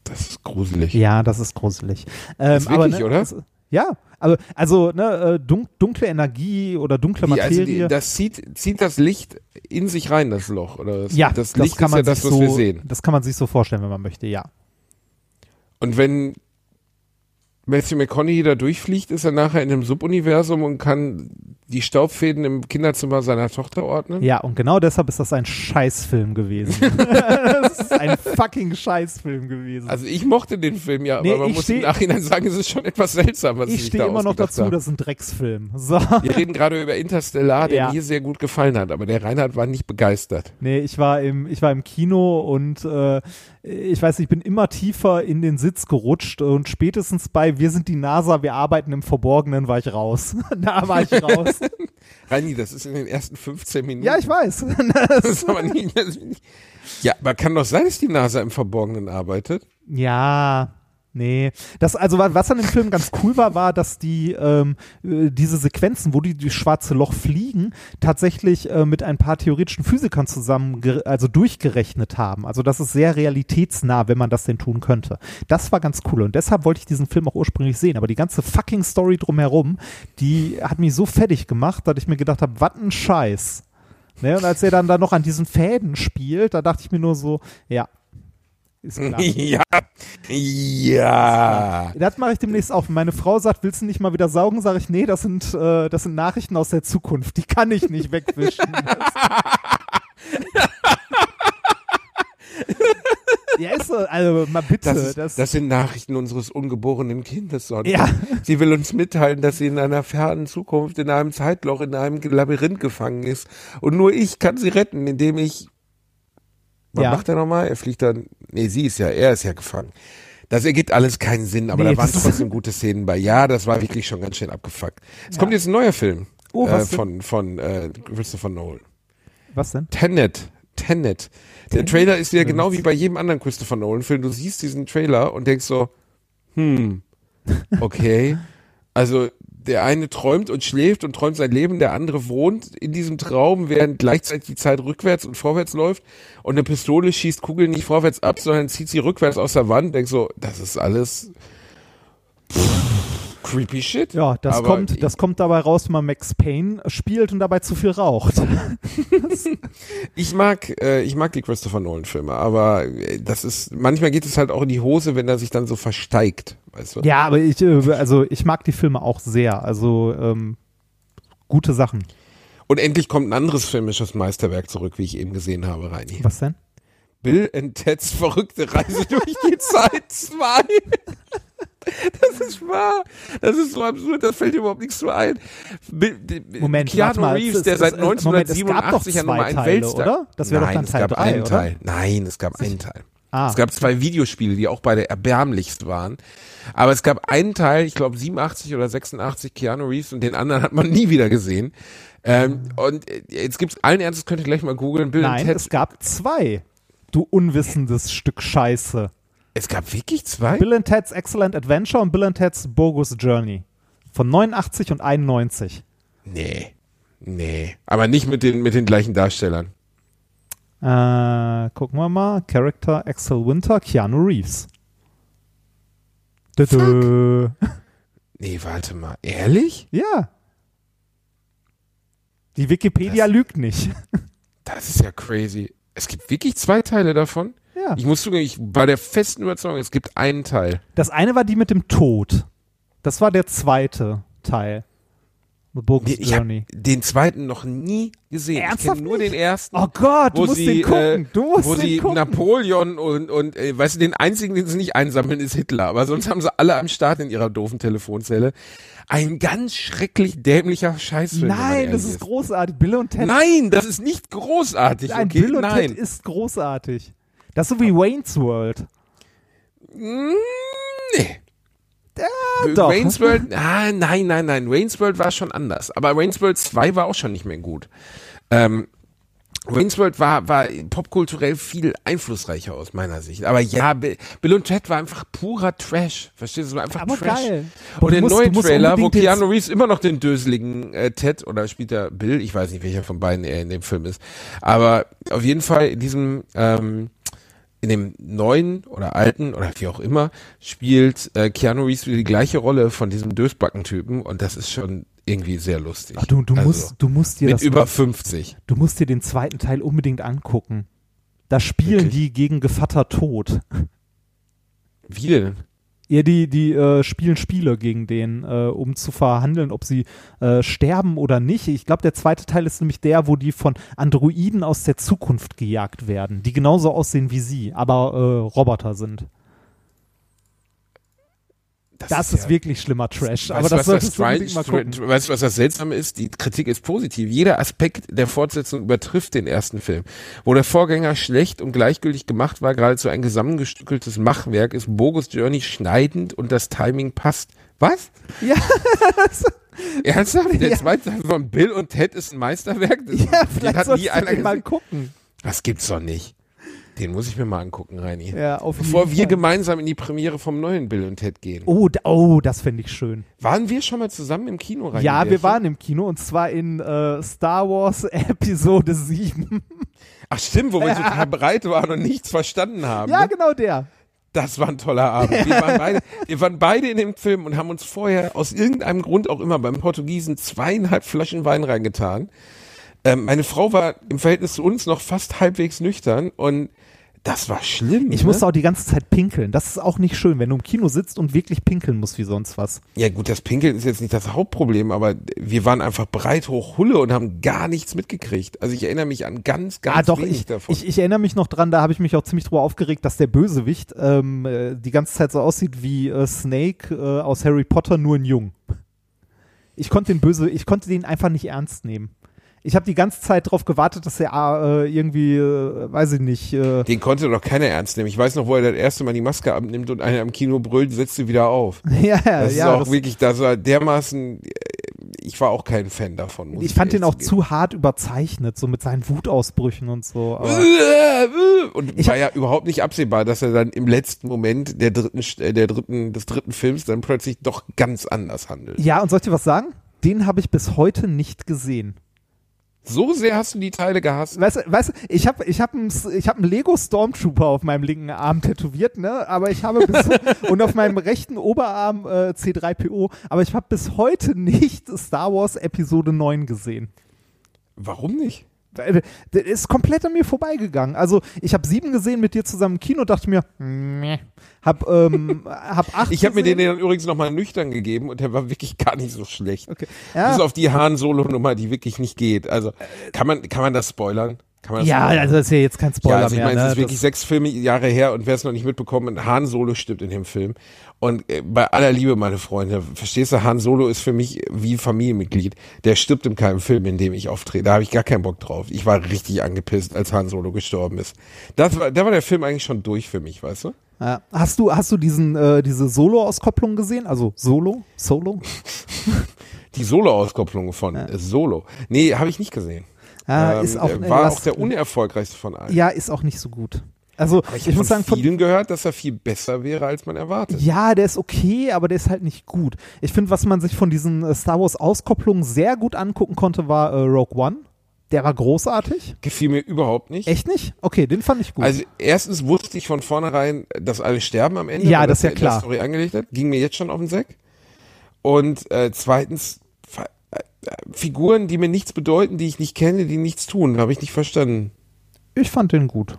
Das ist gruselig. Ja, das ist gruselig. Ähm, Ist wirklich, aber, ne, oder? Das, ja, aber also ne, äh, dunk, dunkle Energie oder dunkle Wie, also Materie. die, das zieht, zieht das Licht in sich rein, das Loch. Oder das, ja, das Licht kann ist man ja das, sich was so, wir sehen. Das kann man sich so vorstellen, wenn man möchte, ja. Und wenn Matthew McConaughey da durchfliegt, ist er nachher in einem Subuniversum und kann die Staubfäden im Kinderzimmer seiner Tochter ordnen? Ja, und genau deshalb ist das ein Scheißfilm gewesen. das ist ein fucking Scheißfilm gewesen. Also ich mochte den Film ja, Nee, aber man ich muss steh- im Nachhinein sagen, es ist schon etwas seltsam, was ich sich stehe immer noch dazu, haben. das ist ein Drecksfilm. So. Wir reden gerade über Interstellar, der Ja. mir sehr gut gefallen hat, aber der Reinhard war nicht begeistert. Nee, ich war im, ich war im Kino und äh, ich weiß nicht, ich bin immer tiefer in den Sitz gerutscht und spätestens bei Wir sind die NASA, wir arbeiten im Verborgenen war ich raus. da war ich raus. Reini, das ist in den ersten 15 Minuten. ja, ich weiß. Das ist aber nicht, das ist nicht. Ja, aber kann doch sein, dass die NASA im Verborgenen arbeitet. Ja, nee. Das, also wa- was an dem Film ganz cool war, war, dass die ähm, äh, diese Sequenzen, wo die die schwarze Loch fliegen, tatsächlich äh, mit ein paar theoretischen Physikern zusammen, also durchgerechnet haben. Also das ist sehr realitätsnah, wenn man das denn tun könnte. Das war ganz cool und deshalb wollte ich diesen Film auch ursprünglich sehen. Aber die ganze fucking Story drumherum, die hat mich so fertig gemacht, dass ich mir gedacht habe, was ein Scheiß. Ne, und als er dann da noch an diesen Fäden spielt, da dachte ich mir nur so, ja, ist klar. Ja, ja. Das mache ich demnächst auf. Meine Frau sagt, willst du nicht mal wieder saugen, sage ich, nee, das sind, äh, das sind Nachrichten aus der Zukunft. Die kann ich nicht wegwischen. ja, ist so, also mal bitte. Das, ist, das, das sind Nachrichten unseres ungeborenen Kindes, Sonja. Ja. Sie will uns mitteilen, dass sie in einer fernen Zukunft in einem Zeitloch, in einem Labyrinth gefangen ist. Und nur ich kann sie retten, indem ich. Was Ja. macht er nochmal? Er fliegt dann. Nee, sie ist ja, er ist ja gefangen. Das ergibt alles keinen Sinn, aber Nee, da waren trotzdem gute Szenen bei. Ja, das war wirklich schon ganz schön abgefuckt. Es kommt jetzt ein neuer Film Oh, äh, von, von äh, Christopher Nolan. was denn? Tenet. Tenet. Der Trailer ist ja genau wie bei jedem anderen Christopher Nolan-Film. Du siehst diesen Trailer und denkst so, hm, okay. Also der eine träumt und schläft und träumt sein Leben, der andere wohnt in diesem Traum, während gleichzeitig die Zeit rückwärts und vorwärts läuft und eine Pistole schießt Kugeln nicht vorwärts ab, sondern zieht sie rückwärts aus der Wand. Denkst so, das ist alles pff, creepy shit. Ja, das Aber kommt, das kommt dabei raus, wenn man Max Payne spielt und dabei zu viel raucht. Ich mag, äh, ich mag die Christopher Nolan Filme, aber äh, das ist, manchmal geht es halt auch in die Hose, wenn er sich dann so versteigt, weißt du? ja, aber ich, äh, also ich mag die Filme auch sehr. Also ähm, gute Sachen. Und endlich kommt ein anderes filmisches Meisterwerk zurück, wie ich eben gesehen habe, Reini. Was denn? Bill and Ted's verrückte Reise durch die Zeit 2. Das ist wahr. Das ist so absurd, da fällt dir überhaupt nichts zu ein. Moment, Keanu mal, Reeves, es- der seit es- Moment, es gab doch 1987 ja zwei ein Weltstar. oder? Das wäre doch dann es Teil gab drei, einen oder? Teil. Nein, es gab einen Teil. Ah, Es gab zwei Videospiele, die auch beide erbärmlichst waren. Aber es gab einen Teil, ich glaube 87 oder 86, Keanu Reeves und den anderen hat man nie wieder gesehen. Ähm, und äh, jetzt gibt's allen Ernstes, könnt ihr gleich mal googeln, Bill nein, es gab zwei. Du unwissendes Stück Scheiße. Es gab wirklich zwei? Bill and Ted's Excellent Adventure und Bill and Ted's Bogus Journey. Von 89 und 91. Nee. Nee. Aber nicht mit den, mit den gleichen Darstellern. Äh, gucken wir mal. Character Axel Winter, Keanu Reeves. Dö. Nee, warte mal. Ehrlich? Ja. Die Wikipedia Das- lügt nicht. Das ist ja crazy. Es gibt wirklich zwei Teile davon? Ja. Ich muss zugeben, ich war der festen Überzeugung, es gibt einen Teil. Das eine war die mit dem Tod. Das war der zweite Teil. The Bogus Nee, Ich habe Journey. den zweiten noch nie gesehen. ich Ernsthaft kenne nur nicht? den ersten. Oh Gott, du musst sie, den gucken. Äh, du musst wo den sie gucken. Napoleon und, und äh, weißt du, den einzigen, den sie nicht einsammeln, ist Hitler. Aber sonst haben sie alle am Start in ihrer doofen Telefonzelle. Ein ganz schrecklich dämlicher Scheißfilm. Nein, das ist großartig. Bill und Ted. Nein, das ist nicht großartig. Ein okay? Bill und Nein. Ted ist großartig. Das ist so wie Wayne's World. Mm, nee. Ja, doch. Wayne's World, ah, nein, nein, nein. Wayne's World war schon anders. Aber Wayne's World 2 war auch schon nicht mehr gut. Ähm, Wayne's World war, war popkulturell viel einflussreicher aus meiner Sicht. Aber ja, Bill, Bill und Ted war einfach purer Trash. Verstehst du? Einfach Aber Trash. geil. Und du der musst- neue Trailer, wo Keanu Reeves immer noch den döseligen äh, Ted oder spielt er Bill, ich weiß nicht, welcher von beiden er in dem Film ist. Aber auf jeden Fall in diesem, ähm, in dem neuen oder alten oder wie auch immer spielt äh, Keanu Reeves wieder die gleiche Rolle von diesem Dösbacken-Typen und das ist schon irgendwie sehr lustig. Ach, du, du, Also, musst, du, musst dir mit das, über 50. du musst dir den zweiten Teil unbedingt angucken. Da spielen Wirklich? die gegen Gevatter Tod. Wie denn? Ja, die, die äh, spielen Spiele gegen den, äh, um zu verhandeln, ob sie äh, sterben oder nicht. Ich glaube, der zweite Teil ist nämlich der, wo die von Androiden aus der Zukunft gejagt werden, die genauso aussehen wie sie, aber äh, Roboter sind. Das, ist, ja- wirklich schlimmer Trash. Weißt aber das was solltest das du mal gucken. weißt du, was das Seltsame ist? Die Kritik ist positiv. Jeder Aspekt der Fortsetzung übertrifft den ersten Film. Wo der Vorgänger schlecht und gleichgültig gemacht war, geradezu ein zusammengestückeltes Machwerk, ist Bogus Journey schneidend und das Timing passt. Was? Ja, Ernsthaft? Der Ja. zweite Teil von Bill und Ted ist ein Meisterwerk? Das, ja vielleicht hat nie einer mal gucken. Das gibt's doch nicht. Den muss ich mir mal angucken, Reini. Ja, auf Bevor jeden wir Fall. gemeinsam in die Premiere vom neuen Bill und Ted gehen. Oh, oh, das fände ich schön. Waren wir schon mal zusammen im Kino rein? Ja, wir waren im Kino und zwar in äh, Star Wars Episode 7. Ach stimmt, wo wir total bereit waren und nichts verstanden haben. ja, ne? genau der. Das war ein toller Abend. Wir waren, beide, wir waren beide in dem Film und haben uns vorher aus irgendeinem Grund auch immer beim Portugiesen zweieinhalb Flaschen Wein reingetan. Ähm, meine Frau war im Verhältnis zu uns noch fast halbwegs nüchtern und das war schlimm. Ich ne? musste auch die ganze Zeit pinkeln. Das ist auch nicht schön, wenn du im Kino sitzt und wirklich pinkeln musst wie sonst was. Ja gut, das Pinkeln ist jetzt nicht das Hauptproblem, aber wir waren einfach breit hoch Hulle und haben gar nichts mitgekriegt. Also ich erinnere mich an ganz, ganz ah, doch, wenig ich, davon. ich, ich erinnere mich noch dran, da habe ich mich auch ziemlich drüber aufgeregt, dass der Bösewicht ähm, äh, die ganze Zeit so aussieht wie äh, Snake äh, aus Harry Potter, nur in jung. Ich konnte den Böse, ich konnte den einfach nicht ernst nehmen. Ich habe die ganze Zeit darauf gewartet, dass er äh, irgendwie, äh, weiß ich nicht, äh, Den konnte doch keiner ernst nehmen. Ich weiß noch, wo er das erste Mal die Maske abnimmt und einer im Kino brüllt, setzt sie wieder auf. ja, Das ja, ist auch das, wirklich, das war dermaßen, äh, ich war auch kein Fan davon. muss ich fand den auch zugeben. zu hart überzeichnet, so mit seinen Wutausbrüchen und so. Aber Und Ich war ja überhaupt nicht absehbar, dass er dann im letzten Moment der dritten, äh, der dritten, des dritten Films dann plötzlich doch ganz anders handelt. ja, und soll ich dir was sagen? Den habe ich bis heute nicht gesehen. So sehr hast du die Teile gehasst. Weißt du, weißt du, ich habe ich hab einen ich hab einen Lego Stormtrooper auf meinem linken Arm tätowiert, ne? Aber ich habe bis und auf meinem rechten Oberarm äh, C3PO, aber ich habe bis heute nicht Star Wars Episode 9 gesehen. Warum nicht? Äh, Der ist komplett an mir vorbeigegangen. Also ich habe sieben gesehen mit dir zusammen im Kino, dachte mir, meh. hab, ähm, hab acht Ich habe mir den dann übrigens nochmal nüchtern gegeben und der war wirklich gar nicht so schlecht. Okay. Bis Ja, auf die Han-Solo-Nummer, die wirklich nicht geht. Also, kann man, kann man das spoilern? Ja, spoilern? also das ist ja jetzt kein Spoiler ja, also ich meine, es ne? ist wirklich Das- sechs Filme Jahre her und wer es noch nicht mitbekommen, Han Solo stirbt in dem Film. Und äh, bei aller Liebe, meine Freunde, verstehst du, Han Solo ist für mich wie Familienmitglied. Der stirbt in keinem Film, in dem ich auftrete. Da habe ich gar keinen Bock drauf. Ich war richtig angepisst, als Han Solo gestorben ist. Das war, da war der Film eigentlich schon durch für mich, weißt du? ja. Hast du, hast du diesen, äh, diese Solo-Auskopplung gesehen? Also Solo? Solo? Die Solo-Auskopplung von äh, Solo. Nee, habe ich nicht gesehen. Ja, Ähm, ist auch, der war lass- auch der unerfolgreichste von allen. Ja, ist auch nicht so gut. Also Aber ich, ich, muss habe sagen, von von, vielen gehört, dass er viel besser wäre, als man erwartet. ja, der ist okay, aber der ist halt nicht gut. Ich finde, was man sich von diesen äh, Star Wars Auskopplungen sehr gut angucken konnte, war äh, Rogue One. Der war großartig. Gefiel mir überhaupt nicht. Echt nicht? Okay, den fand ich gut. Also erstens wusste ich von vornherein, dass alle sterben am Ende. Ja, das ist ja klar. Story angelegt hat. Ging mir jetzt schon auf den Sack. Und äh, zweitens äh, äh, Figuren, die mir nichts bedeuten, die ich nicht kenne, die nichts tun, habe ich nicht verstanden. ich fand den gut.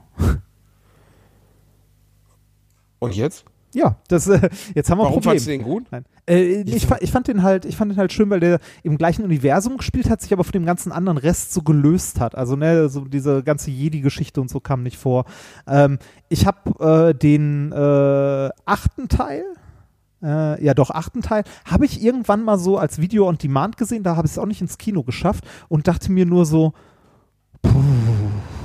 Und jetzt? Ja, das, äh, jetzt haben wir ein Warum Problem. fandst du den gut? Nein. Äh, ich, ich fand den halt, ich fand den halt schön, weil der im gleichen Universum gespielt hat, sich aber von dem ganzen anderen Rest so gelöst hat. Also ne, so diese ganze Jedi-Geschichte und so kam nicht vor. Ähm, ich habe äh, den äh, achten Teil. Äh, ja, doch, achten Teil. Habe ich irgendwann mal so als Video on Demand gesehen, da habe ich es auch nicht ins Kino geschafft und dachte mir nur so, puh,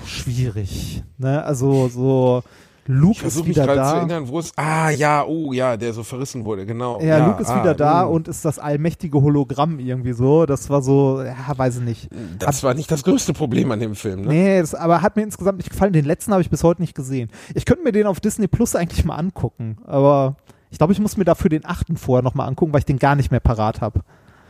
schwierig. Ne? Also so, Ich Luke ist versuche mich gerade zu erinnern, wo es. Ah, ja, oh, ja, der so verrissen wurde, genau. Ja, Luke ist ah, wieder da mm. und ist das allmächtige Hologramm irgendwie so. Das war so, ja, weiß ich nicht. Das war nicht das größte Problem an dem Film, ne? Nee, das, aber hat mir insgesamt nicht gefallen. Den letzten habe ich bis heute nicht gesehen. Ich könnte mir den auf Disney Plus eigentlich mal angucken, aber ich glaube, ich muss mir dafür den achten vorher nochmal angucken, weil ich den gar nicht mehr parat habe.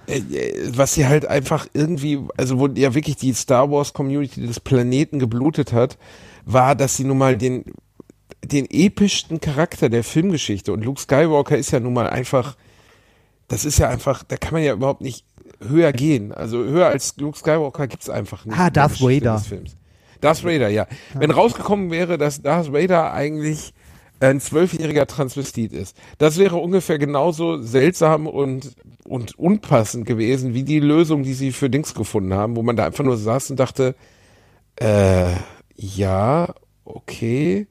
Äh, äh, was sie halt einfach irgendwie, also wo ja wirklich die Star Wars Community des Planeten geblutet hat, war, dass sie nun mal den, den epischsten Charakter der Filmgeschichte und Luke Skywalker ist ja nun mal einfach, das ist ja einfach, da kann man ja überhaupt nicht höher gehen. Also höher als Luke Skywalker gibt's einfach nicht. Ah, Darth Vader. Darth Vader, ja. Wenn rausgekommen wäre, dass Darth Vader eigentlich ein zwölfjähriger Transvestit ist, das wäre ungefähr genauso seltsam und, und unpassend gewesen, wie die Lösung, die sie für Dings gefunden haben, wo man da einfach nur saß und dachte, äh, ja, okay.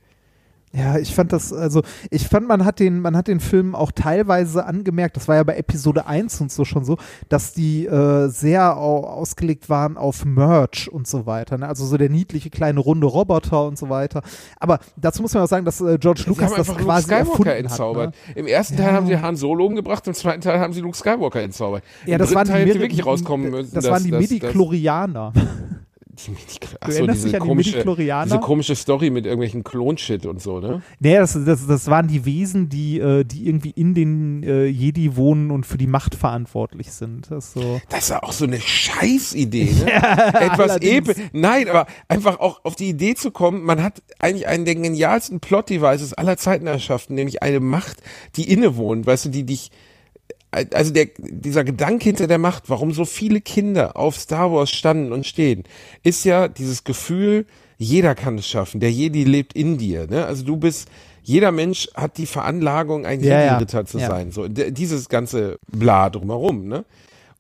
Ja, ich fand das, also ich fand, man hat den, man hat den Film auch teilweise angemerkt, das war ja bei Episode 1 und so schon so, dass die äh, sehr au ausgelegt waren auf Merch und so weiter. Ne? Also so der niedliche kleine runde Roboter und so weiter. Aber dazu muss man auch sagen, dass äh, George Sie Lucas das quasi Skywalker erfunden entzaubert. hat. Ne? Im ersten Teil Ja. haben sie Han Solo umgebracht, im zweiten Teil haben sie Luke Skywalker entzaubert. Ja, Im das dritten waren die, Teil Midi- wirklich rauskommen müssen. das dass- waren die Midi-Chlorianer. Die Midi Achso, diese komische, diese komische Story mit irgendwelchen Klonshit und so, ne? Nee, das, das, das waren die Wesen, die, äh, die irgendwie in den äh, Jedi wohnen und für die Macht verantwortlich sind. Das ist so. Das ist ja auch so eine Scheißidee, ne? Etwas allerdings. episch. Nein, aber einfach auch auf die Idee zu kommen, man hat eigentlich einen der genialsten Plot-Devices aller Zeiten erschaffen, nämlich eine Macht, die innewohnt, weißt du, die dich, also der, dieser Gedanke hinter der Macht, warum so viele Kinder auf Star Wars standen und stehen, ist ja dieses Gefühl, jeder kann es schaffen, der Jedi lebt in dir, ne? Also du bist, jeder Mensch hat die Veranlagung, ein Ja, ja. Jedi-Ritter zu Ja. sein, so, dieses ganze Bla drumherum, ne?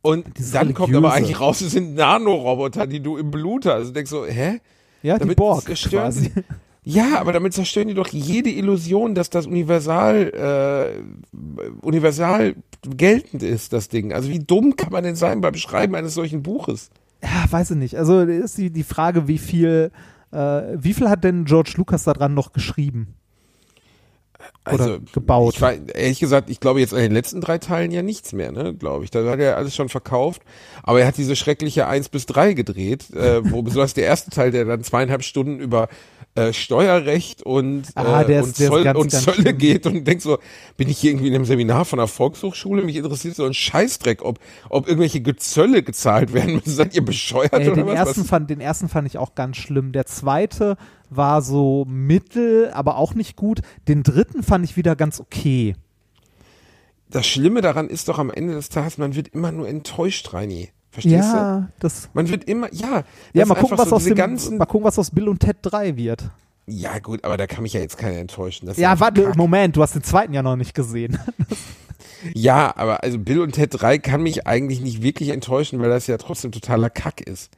Und Dieses dann kommt Religiöse. aber eigentlich raus, es sind Nanoroboter, die du im Blut hast. Also du denkst so, hä? Ja, die Damit Borg zerstören quasi. Ja, aber damit zerstören die doch jede Illusion, dass das universal, äh, universal geltend ist, das Ding. Also wie dumm kann man denn sein beim Schreiben eines solchen Buches? Ja, weiß ich nicht. Also ist die, die Frage, wie viel, äh, wie viel hat denn George Lucas daran noch geschrieben? Oder Also, gebaut. Ich war, ehrlich gesagt, ich glaube jetzt an den letzten drei Teilen ja nichts mehr, ne, glaube ich. Da hat er alles schon verkauft. Aber er hat diese schreckliche 1 bis 3 gedreht, äh, wo besonders der erste Teil, der dann zweieinhalb Stunden über äh, Steuerrecht und, Ah, äh, der und, der Zoll, ganz, und ganz Zölle schlimm. geht und denkt so, bin ich hier irgendwie in einem Seminar von einer Volkshochschule? Mich interessiert so ein Scheißdreck, ob, ob irgendwelche Gezölle gezahlt werden müssen. Seid ihr bescheuert Ey, oder den, was? ersten was? fand, den ersten fand ich auch ganz schlimm. Der zweite war so mittel, aber auch nicht gut. Den dritten fand ich wieder ganz okay. Das Schlimme daran ist doch am Ende des Tages, man wird immer nur enttäuscht, Reini. Verstehst du? ja, das. Man wird immer, ja. Ja, mal gucken, was so aus dem, ganzen, mal gucken, was aus Bill und Ted 3 wird. Ja, gut, aber da kann mich ja jetzt keiner enttäuschen. Das Ja, warte, Kack. Moment, du hast den zweiten ja noch nicht gesehen. Ja, aber also Bill und Ted 3 kann mich eigentlich nicht wirklich enttäuschen, weil das ja trotzdem totaler Kack ist.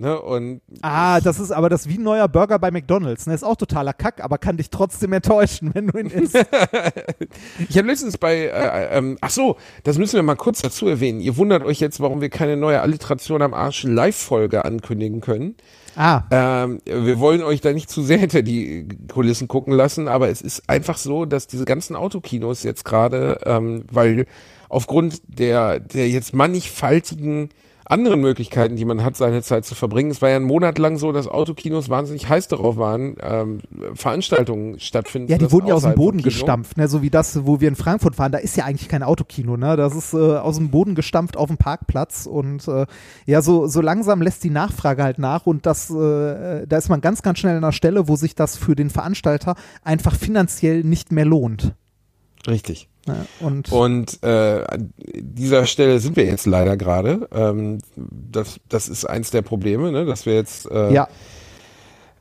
Ne? Und ah, das ist aber das ist wie ein neuer Burger bei McDonalds. Ne? Ist auch totaler Kack, aber kann dich trotzdem enttäuschen, wenn du ihn isst. ich habe letztens bei, äh, ähm, ach so, das müssen wir mal kurz dazu erwähnen. Ihr wundert euch jetzt, warum wir keine neue Alliteration am Arsch Live-Folge ankündigen können. ah, Ähm, wir wollen euch da nicht zu sehr hinter die Kulissen gucken lassen, aber es ist einfach so, dass diese ganzen Autokinos jetzt gerade, ähm, weil aufgrund der, der jetzt mannigfaltigen anderen Möglichkeiten, die man hat, seine Zeit zu verbringen. Es war ja ein Monat lang so, dass Autokinos wahnsinnig heiß darauf waren, ähm, Veranstaltungen stattfinden. ja, die wurden ja aus dem Boden gestampft, ne? so wie das, wo wir in Frankfurt waren. Da ist ja eigentlich kein Autokino, ne? Das ist äh, aus dem Boden gestampft auf dem Parkplatz und äh, ja, so, so langsam lässt die Nachfrage halt nach und das, äh, da ist man ganz, ganz schnell an einer Stelle, wo sich das für den Veranstalter einfach finanziell nicht mehr lohnt. Richtig. Ne? Und, Und äh, an dieser Stelle sind wir jetzt leider gerade. Ähm, das, das ist eins der Probleme, ne? dass wir jetzt äh, ja,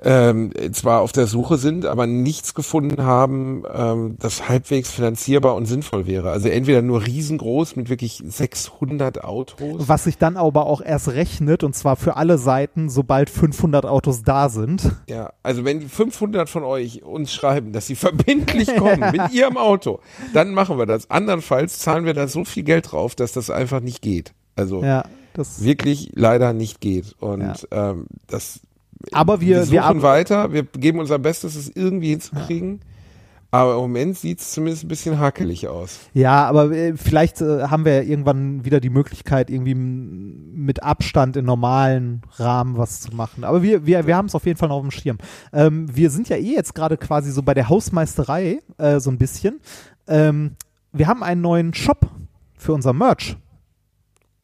ähm, zwar auf der Suche sind, aber nichts gefunden haben, ähm, das halbwegs finanzierbar und sinnvoll wäre. Also entweder nur riesengroß mit wirklich 600 Autos. was sich dann aber auch erst rechnet und zwar für alle Seiten, sobald 500 Autos da sind. Ja, also wenn die 500 von euch uns schreiben, dass sie verbindlich kommen mit ihrem Auto, dann machen wir das. Andernfalls zahlen wir da so viel Geld drauf, dass das einfach nicht geht. Also Ja, wirklich leider nicht geht. Und ähm, das aber wir, wir wir, suchen ar- weiter, wir geben unser Bestes, es irgendwie hinzukriegen. Aber im Moment sieht es zumindest ein bisschen hakelig aus. Ja, aber äh, vielleicht äh, haben wir ja irgendwann wieder die Möglichkeit, irgendwie mit Abstand in normalen Rahmen was zu machen. Aber wir, wir, wir haben es auf jeden Fall noch auf dem Schirm. Ähm, wir sind ja eh jetzt gerade quasi so bei der Hausmeisterei, äh, so ein bisschen. Ähm, wir haben einen neuen Shop für unser Merch.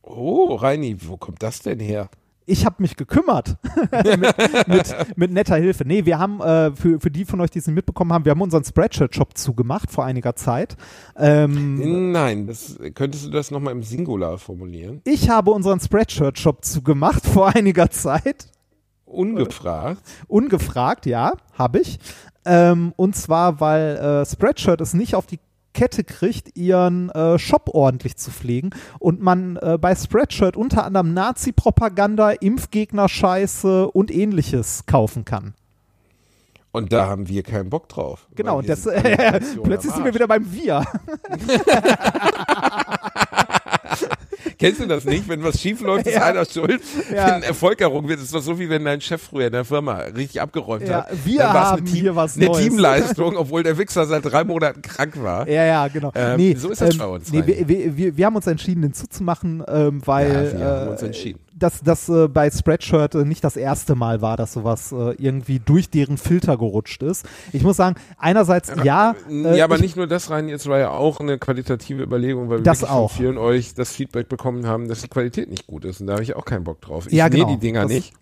Oh, Reini, wo kommt das denn her? Ich habe mich gekümmert mit, mit, mit netter Hilfe. Nee, wir haben, äh, für, für die von euch, die es nicht mitbekommen haben, wir haben unseren Spreadshirt-Shop zugemacht vor einiger Zeit. Ähm, Nein, das, könntest du das nochmal im Singular formulieren? Ich habe unseren Spreadshirt-Shop zugemacht vor einiger Zeit. Ungefragt. Ungefragt, ja, habe ich. Ähm, und zwar, weil äh, Spreadshirt es nicht auf die Kette kriegt, ihren äh, Shop ordentlich zu pflegen und man äh, bei Spreadshirt unter anderem Nazi-Propaganda, Impfgegner-Scheiße und ähnliches kaufen kann. Und da haben wir keinen Bock drauf. Genau, und das, Alliteration plötzlich sind wir wieder beim Wir. Kennst du das nicht? Wenn was schief läuft, ist Ja. einer schuld. Ja. Wenn Erfolg errungen wird, ist doch so, wie wenn dein Chef früher in der Firma richtig abgeräumt Ja, hat. wir Dann haben hier was Eine Neues. Teamleistung, obwohl der Wichser seit drei Monaten krank war. Ja, ja, genau. Ähm, nee, so ist das ähm, bei uns, Nee, wir, wir, wir haben uns entschieden, den zuzumachen, ähm, weil Ja, wir haben äh, uns entschieden. Dass das äh, bei Spreadshirt äh, nicht das erste Mal war, dass sowas äh, irgendwie durch deren Filter gerutscht ist. Ich muss sagen, einerseits ja, äh, ja, aber ich, nicht nur das rein, jetzt war ja auch eine qualitative Überlegung, weil wir von vielen euch das Feedback bekommen haben, dass die Qualität nicht gut ist. Und da habe ich auch keinen Bock drauf. Ich Ja, genau. die Dinger Das- nicht.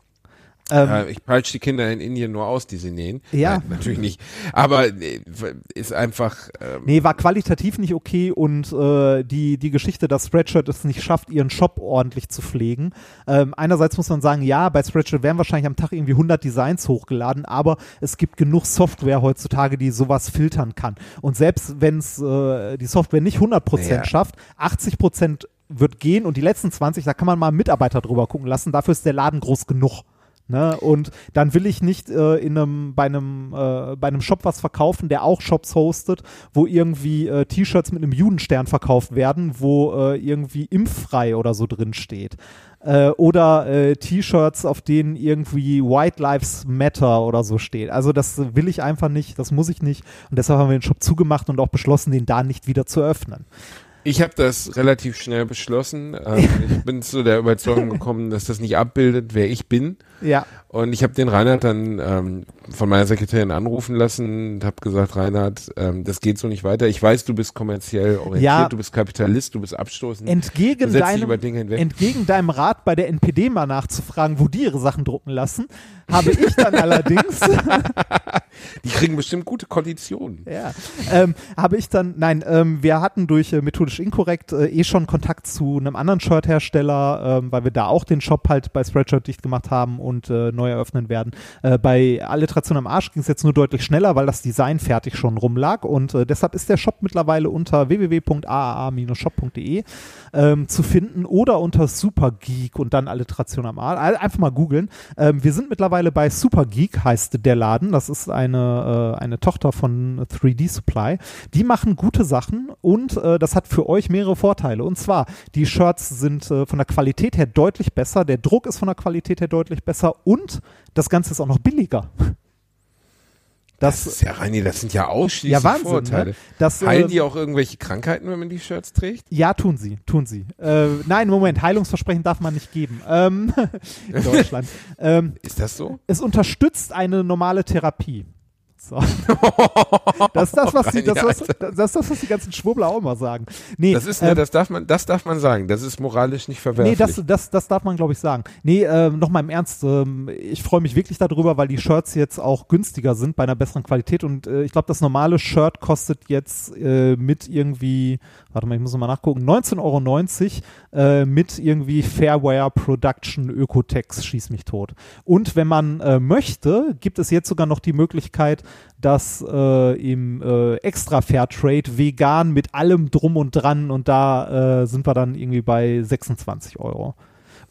Ähm, Äh, ich peitsche die Kinder in Indien nur aus, die sie nähen. Ja. Nein, natürlich nicht. Aber äh, ist einfach. Ähm, Nee, war qualitativ nicht okay und äh, die, die Geschichte, dass Spreadshirt es nicht schafft, ihren Shop ordentlich zu pflegen. Ähm, einerseits muss man sagen, ja, bei Spreadshirt werden wahrscheinlich am Tag irgendwie 100 Designs hochgeladen, aber es gibt genug Software heutzutage, die sowas filtern kann. Und selbst wenn es äh, die Software nicht 100% Naja. schafft, 80% wird gehen und die letzten 20, da kann man mal einen Mitarbeiter drüber gucken lassen, dafür ist der Laden groß genug. Ne? Und dann will ich nicht äh, in einem, bei, einem, äh, bei einem Shop was verkaufen, der auch Shops hostet, wo irgendwie äh, T-Shirts mit einem Judenstern verkauft werden, wo äh, irgendwie impffrei oder so drin steht. Äh, oder äh, T-Shirts, auf denen irgendwie White Lives Matter oder so steht. Also das will ich einfach nicht, das muss ich nicht. Und deshalb haben wir den Shop zugemacht und auch beschlossen, den da nicht wieder zu öffnen. Ich habe das relativ schnell beschlossen. Ähm, ich bin zu der Überzeugung gekommen, dass das nicht abbildet, wer ich bin. Ja. Und ich habe den Reinhard dann ähm, von meiner Sekretärin anrufen lassen und habe gesagt, Reinhard, ähm, das geht so nicht weiter. Ich weiß, du bist kommerziell orientiert, Ja. du bist Kapitalist, du bist abstoßend. Entgegen deinem, entgegen deinem Rat bei der NPD mal nachzufragen, wo die ihre Sachen drucken lassen, habe ich dann allerdings Die kriegen bestimmt gute Konditionen. Ja, ähm, habe ich dann, nein, ähm, wir hatten durch äh, methodisch inkorrekt äh, eh schon Kontakt zu einem anderen Shirt-Hersteller, ähm, weil wir da auch den Shop halt bei Spreadshirt dicht gemacht haben und äh, neu eröffnen werden. Äh, bei Alliteration am Arsch ging es jetzt nur deutlich schneller, weil das Design fertig schon rumlag und äh, deshalb ist der Shop mittlerweile unter www.aaa-shop.de ähm, zu finden oder unter Supergeek und dann Alliteration am Arsch. Einfach mal googeln. Ähm, wir sind mittlerweile bei Supergeek, heißt der Laden. Das ist eine, äh, eine Tochter von 3D Supply. Die machen gute Sachen und äh, das hat für euch mehrere Vorteile. Und zwar, die Shirts sind äh, von der Qualität her deutlich besser, der Druck ist von der Qualität her deutlich besser und das Ganze ist auch noch billiger. Das Das, ist ja, Reini, das sind ja ausschließlich ja Wahnsinn. Vorteile. Ne? Das, Heilen äh, die auch irgendwelche Krankheiten, wenn man die Shirts trägt? Ja, tun sie, tun sie. Äh, nein, Moment, Heilungsversprechen darf man nicht geben. Ähm, in Deutschland. ähm, Ist das so? es unterstützt eine normale Therapie. So. Das ist das, was die, das, was, das ist das, was die ganzen Schwurbler auch immer sagen. Nee, Das ist, ähm, das darf man, das darf man sagen. Das ist moralisch nicht Nee, verwerflich. das, das, das darf man, glaube ich, sagen. Nee, ähm, nochmal im Ernst, ähm, ich freue mich wirklich darüber, weil die Shirts jetzt auch günstiger sind bei einer besseren Qualität und äh, ich glaube, das normale Shirt kostet jetzt äh, mit irgendwie, warte mal, ich muss mal nachgucken, 19,90 Euro äh, mit irgendwie Fairware Production Ökotex, schieß mich tot. Und wenn man äh, möchte, gibt es jetzt sogar noch die Möglichkeit, dass äh, im äh, extra Fairtrade vegan mit allem drum und dran und da äh, sind wir dann irgendwie bei 26 Euro.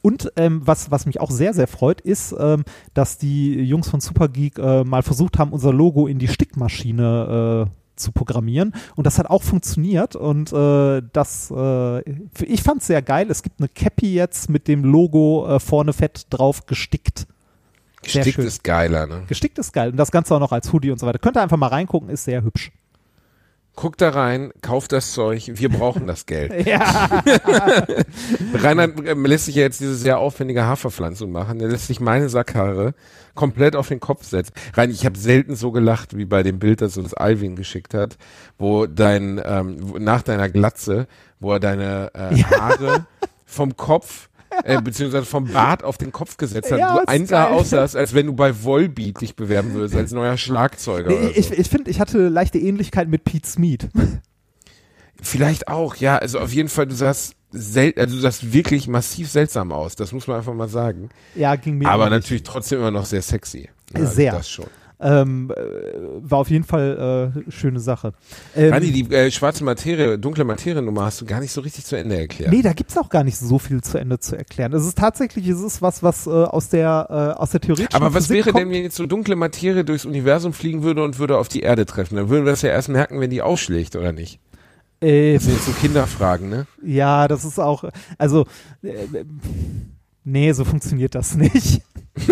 Und ähm, was, was mich auch sehr, sehr freut, ist, ähm, dass die Jungs von Supergeek äh, mal versucht haben, unser Logo in die Stickmaschine äh, zu programmieren. Und das hat auch funktioniert. Und äh, das, äh, ich fand es sehr geil. Es gibt eine Cappy jetzt mit dem Logo äh, vorne fett drauf gestickt. Gestickt ist geiler, ne? Gestickt ist geil. Und das Ganze auch noch als Hoodie und so weiter. Könnt ihr einfach mal reingucken, ist sehr hübsch. Guckt da rein, kauft das Zeug, wir brauchen das Geld. Ja. Reinhard ähm, lässt sich ja jetzt diese sehr aufwendige Haarverpflanzung machen. Er lässt sich meine Sackhaare komplett auf den Kopf setzen. Rein, ich habe selten so gelacht wie bei dem Bild, das uns Alvin geschickt hat, wo dein ähm, nach deiner Glatze, wo er deine äh, Haare vom Kopf äh, beziehungsweise vom Bart auf den Kopf gesetzt hat. Ja, du geil. aussahst, als wenn du bei Volbeat dich bewerben würdest, als neuer Schlagzeuger. Nee, oder so. ich ich finde, ich hatte leichte Ähnlichkeit mit Pete Smith. Vielleicht auch, ja. Also auf jeden Fall, du sahst sel also du sahst wirklich massiv seltsam aus. Das muss man einfach mal sagen. Ja, ging mir Aber natürlich trotzdem immer noch sehr sexy. Sehr. Das schon. Ähm, äh, war auf jeden Fall äh, schöne Sache. Ähm, Rani, die äh, schwarze Materie, dunkle Materie-Nummer hast du gar nicht so richtig zu Ende erklärt. Nee, da gibt's auch gar nicht so viel zu Ende zu erklären. Es ist tatsächlich, es ist was, was äh, aus der äh, aus der theoretischen Aber was Physik wäre kommt. denn, wenn jetzt so dunkle Materie durchs Universum fliegen würde und würde auf die Erde treffen? Dann würden wir das ja erst merken, wenn die ausschlägt, oder nicht? Äh, Das sind jetzt so Kinderfragen, ne? ja, das ist auch, also äh, nee, so funktioniert das nicht.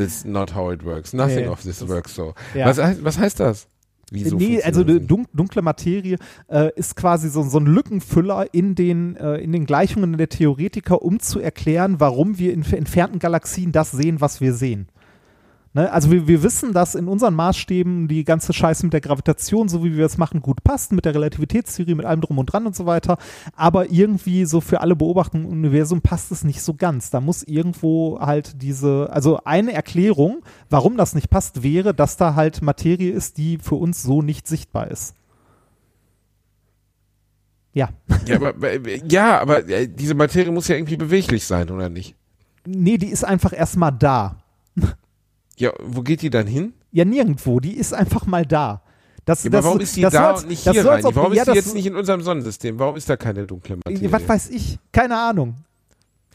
That's not how it works. Nothing Nee, of this works so. Ja. Was, heißt- was heißt das? Wieso nee, also dunkle Materie äh, ist quasi so, so ein Lückenfüller in den, äh, in den Gleichungen der Theoretiker, um zu erklären, warum wir in entfernten Galaxien das sehen, was wir sehen. Ne? Also wir, wir wissen, dass in unseren Maßstäben die ganze Scheiße mit der Gravitation, so wie wir es machen, gut passt, mit der Relativitätstheorie, mit allem drum und dran und so weiter. Aber irgendwie so für alle Beobachtungen im Universum passt es nicht so ganz. Da muss irgendwo halt diese, also eine Erklärung, warum das nicht passt, wäre, dass da halt Materie ist, die für uns so nicht sichtbar ist. Ja. Ja, aber, äh, ja, aber äh, diese Materie muss ja irgendwie beweglich sein, oder nicht? Nee, die ist einfach erstmal da. Ja, wo geht die dann hin? Ja, nirgendwo. Die ist einfach mal da. Das, Ja, aber das, warum ist die das da und nicht hier rein? ob- Warum ja, ist die jetzt nicht in unserem Sonnensystem? Warum ist da keine dunkle Materie? Was weiß ich? Keine Ahnung.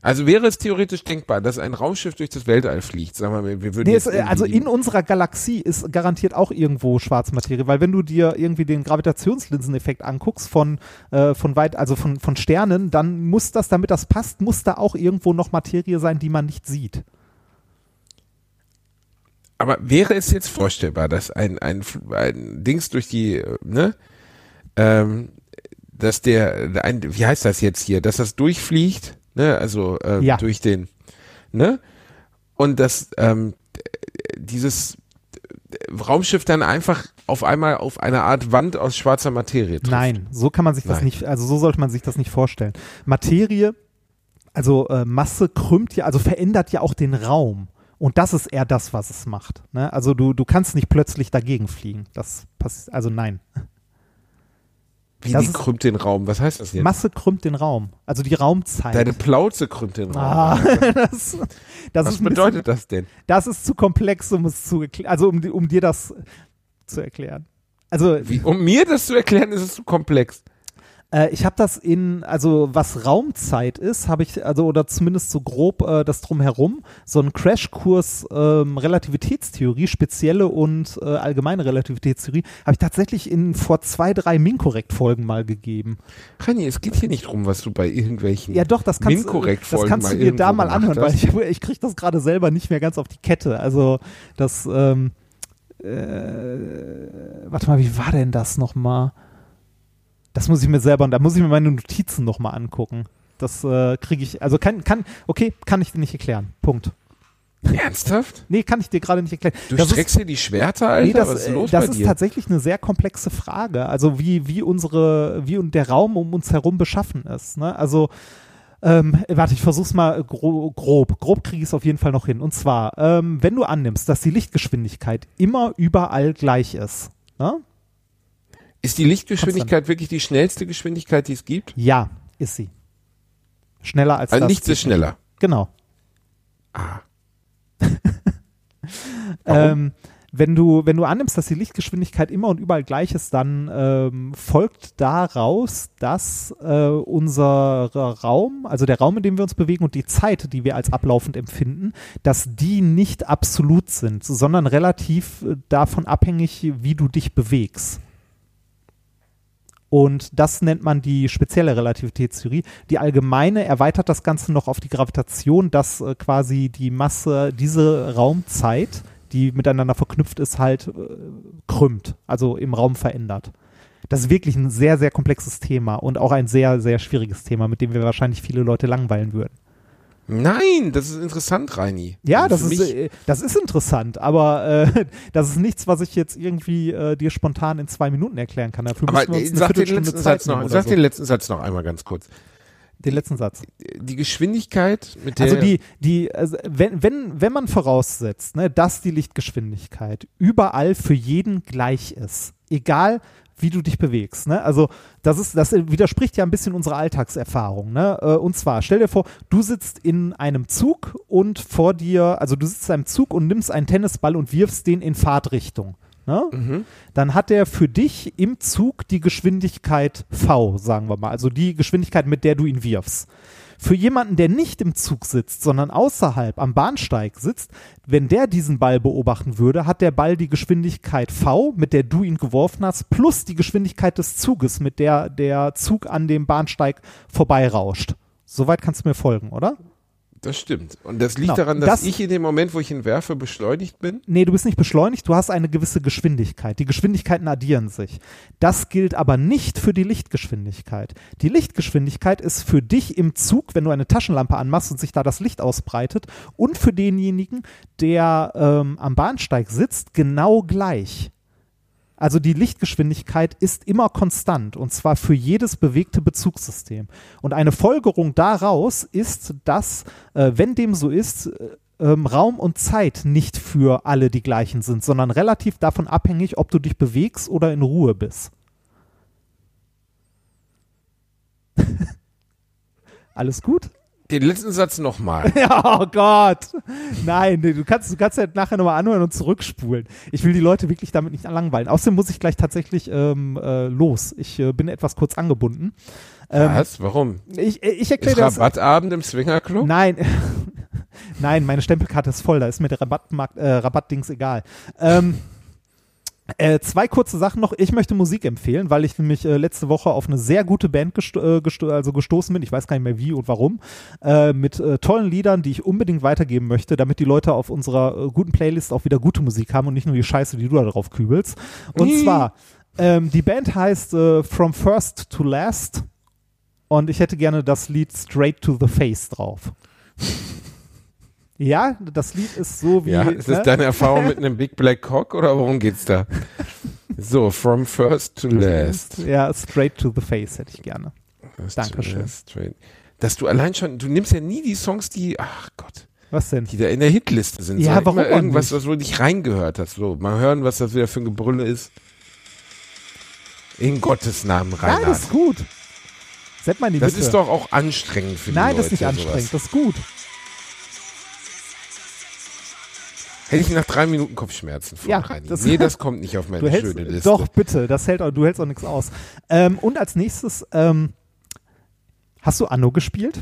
Also wäre es theoretisch denkbar, dass ein Raumschiff durch das Weltall fliegt. Sagen wir mal, wir würden Nee, jetzt es, äh, also in unserer Galaxie ist garantiert auch irgendwo Schwarzmaterie, weil wenn du dir irgendwie den Gravitationslinseneffekt anguckst von, äh, von weit, also von, von Sternen, dann muss das, damit das passt, muss da auch irgendwo noch Materie sein, die man nicht sieht. Aber wäre es jetzt vorstellbar, dass ein, ein, ein Dings durch die, äh, ne, ähm, dass der, ein, wie heißt das jetzt hier, dass das durchfliegt, ne, also äh, Ja. durch den, ne, und dass ähm, dieses Raumschiff dann einfach auf einmal auf eine Art Wand aus schwarzer Materie trifft. Nein, so kann man sich das Nein. nicht, also so sollte man sich das nicht vorstellen. Materie, also äh, Masse krümmt ja, also verändert ja auch den Raum. Und das ist eher das, was es macht. Ne? Also du, du kannst nicht plötzlich dagegen fliegen. Das passiert, also nein. Wie das die ist- krümmt den Raum. Was heißt das jetzt? Masse krümmt den Raum. Also die Raumzeit. Deine Plauze krümmt den Raum. ah, das, das Was bedeutet das denn? Bisschen, das ist zu komplex, um es zu erklären, also um, um dir das zu erklären. Also Wie, um mir das zu erklären, ist es zu komplex. Äh, ich habe das in, also was Raumzeit ist, habe ich, also oder zumindest so grob äh, das drumherum, so einen Crashkurs ähm, Relativitätstheorie, spezielle und äh, allgemeine Relativitätstheorie, habe ich tatsächlich in vor zwei, drei Minkorrekt-Folgen mal gegeben. Rani, es geht hier nicht drum, was du bei irgendwelchen Ja, doch, das kannst, Minkorrekt-Folgen das kannst du dir da mal anhören, weil ich, ich kriege das gerade selber nicht mehr ganz auf die Kette. Also das, ähm, äh, warte mal, wie war denn das nochmal? Das muss ich mir selber, da muss ich mir meine Notizen nochmal angucken. Das äh, kriege ich, also kann, kann, okay, kann ich dir nicht erklären. Punkt. Ernsthaft? Nee, kann ich dir gerade nicht erklären. Du Das ist- streckst hier die Schwerter, Alter? Nee, das, was ist los das ist dir? tatsächlich eine sehr komplexe Frage. Also wie, wie unsere, wie und der Raum um uns herum beschaffen ist. Ne? Also ähm, warte, ich versuch's mal gro grob. Grob kriege ich es auf jeden Fall noch hin. Und zwar, ähm, wenn du annimmst, dass die Lichtgeschwindigkeit immer überall gleich ist. Ne? Ist die Lichtgeschwindigkeit wirklich die schnellste Geschwindigkeit, die es gibt? Ja, ist sie. Schneller als Also das. nichts ist schneller. Genau. Ah. Ähm, wenn du, wenn du annimmst, dass die Lichtgeschwindigkeit immer und überall gleich ist, dann ähm, folgt daraus, dass äh, unser Raum, also der Raum, in dem wir uns bewegen und die Zeit, die wir als ablaufend empfinden, dass die nicht absolut sind, sondern relativ äh, davon abhängig, wie du dich bewegst. Und das nennt man die spezielle Relativitätstheorie. Die allgemeine erweitert das Ganze noch auf die Gravitation, dass äh, quasi die Masse, diese Raumzeit, die miteinander verknüpft ist, halt äh, krümmt, also im Raum verändert. Das ist wirklich ein sehr, sehr komplexes Thema und auch ein sehr, sehr schwieriges Thema, mit dem wir wahrscheinlich viele Leute langweilen würden. Nein, das ist interessant, Reini. Ja, Also das ist, mich- äh, das ist interessant, aber äh, das ist nichts, was ich jetzt irgendwie äh, dir spontan in zwei Minuten erklären kann. Dafür Aber müssen wir uns äh, sag den letzten Satz noch, sag oder den so. letzten Satz noch einmal ganz kurz. Den letzten Satz. Die Geschwindigkeit, mit der Also die, die, also wenn, wenn, wenn man voraussetzt, ne, dass die Lichtgeschwindigkeit überall für jeden gleich ist, egal wie du dich bewegst, ne? Also das ist, das widerspricht ja ein bisschen unserer Alltagserfahrung, ne? Äh, Und zwar, stell dir vor, du sitzt in einem Zug und vor dir, also du sitzt in einem Zug und nimmst einen Tennisball und wirfst den in Fahrtrichtung. Ne? Dann hat er für dich im Zug die Geschwindigkeit V, sagen wir mal, also die Geschwindigkeit, mit der du ihn wirfst. Für jemanden, der nicht im Zug sitzt, sondern außerhalb am Bahnsteig sitzt, wenn der diesen Ball beobachten würde, hat der Ball die Geschwindigkeit V, mit der du ihn geworfen hast, plus die Geschwindigkeit des Zuges, mit der der Zug an dem Bahnsteig vorbeirauscht. Soweit kannst du mir folgen, oder? Das stimmt. Und das liegt Genau. daran, dass Das- ich in dem Moment, wo ich ihn werfe, beschleunigt bin. Nee, du bist nicht beschleunigt, du hast eine gewisse Geschwindigkeit. Die Geschwindigkeiten addieren sich. Das gilt aber nicht für die Lichtgeschwindigkeit. Die Lichtgeschwindigkeit ist für dich im Zug, wenn du eine Taschenlampe anmachst und sich da das Licht ausbreitet, und für denjenigen, der ähm, am Bahnsteig sitzt, genau gleich. Also die Lichtgeschwindigkeit ist immer konstant und zwar für jedes bewegte Bezugssystem. Und eine Folgerung daraus ist, dass, äh, wenn dem so ist, äh, ähm, Raum und Zeit nicht für alle die gleichen sind, sondern relativ davon abhängig, ob du dich bewegst oder in Ruhe bist. Alles gut? Den letzten Satz nochmal. Oh Gott. Nein, du kannst, du kannst ja nachher nochmal anhören und zurückspulen. Ich will die Leute wirklich damit nicht langweilen. Außerdem muss ich gleich tatsächlich ähm, äh, los. Ich äh, bin etwas kurz angebunden. Ähm, Was? Warum? ich ich Ist erkläre das. Rabattabend im Swingerclub? Nein. Nein, meine Stempelkarte ist voll, da ist mir der Rabattmarkt, äh, Rabattdings egal. Ähm, äh, zwei kurze Sachen noch. Ich möchte Musik empfehlen, weil ich nämlich äh, letzte Woche auf eine sehr gute Band gesto äh, gesto also gestoßen bin. Ich weiß gar nicht mehr wie und warum. Äh, mit äh, tollen Liedern, die ich unbedingt weitergeben möchte, damit die Leute auf unserer äh, guten Playlist auch wieder gute Musik haben und nicht nur die Scheiße, die du da drauf kübelst. Und Nee. zwar Ähm, die Band heißt From First to Last und ich hätte gerne das Lied Straight to the Face drauf. Ja, das Lied ist so wie. Ja, ist das ne? deine Erfahrung mit einem Big Black Cock oder worum geht's da? So, from first to last. Ja, Straight to the Face hätte ich gerne. First Dankeschön. straight. Dass du allein schon, du nimmst ja nie die Songs, die, ach Gott, Was denn? die da in der Hitliste sind. Ja, sondern warum irgendwas, was du nicht reingehört hast. So, mal hören, was das wieder für ein Gebrülle ist. In Gottes Namen, Ja, Reinhard. das ist gut. Sepp mal die Das Mitte. ist doch auch anstrengend für die Nein, Leute. das ist nicht anstrengend. Sowas. Das ist gut. Hätte ich nach drei Minuten Kopfschmerzen von Ja, das- nee, das kommt nicht auf meine hältst, schöne Liste. doch, bitte. Das hält, auch- du hältst auch nichts aus. Ähm, und als nächstes, ähm, hast du Anno gespielt?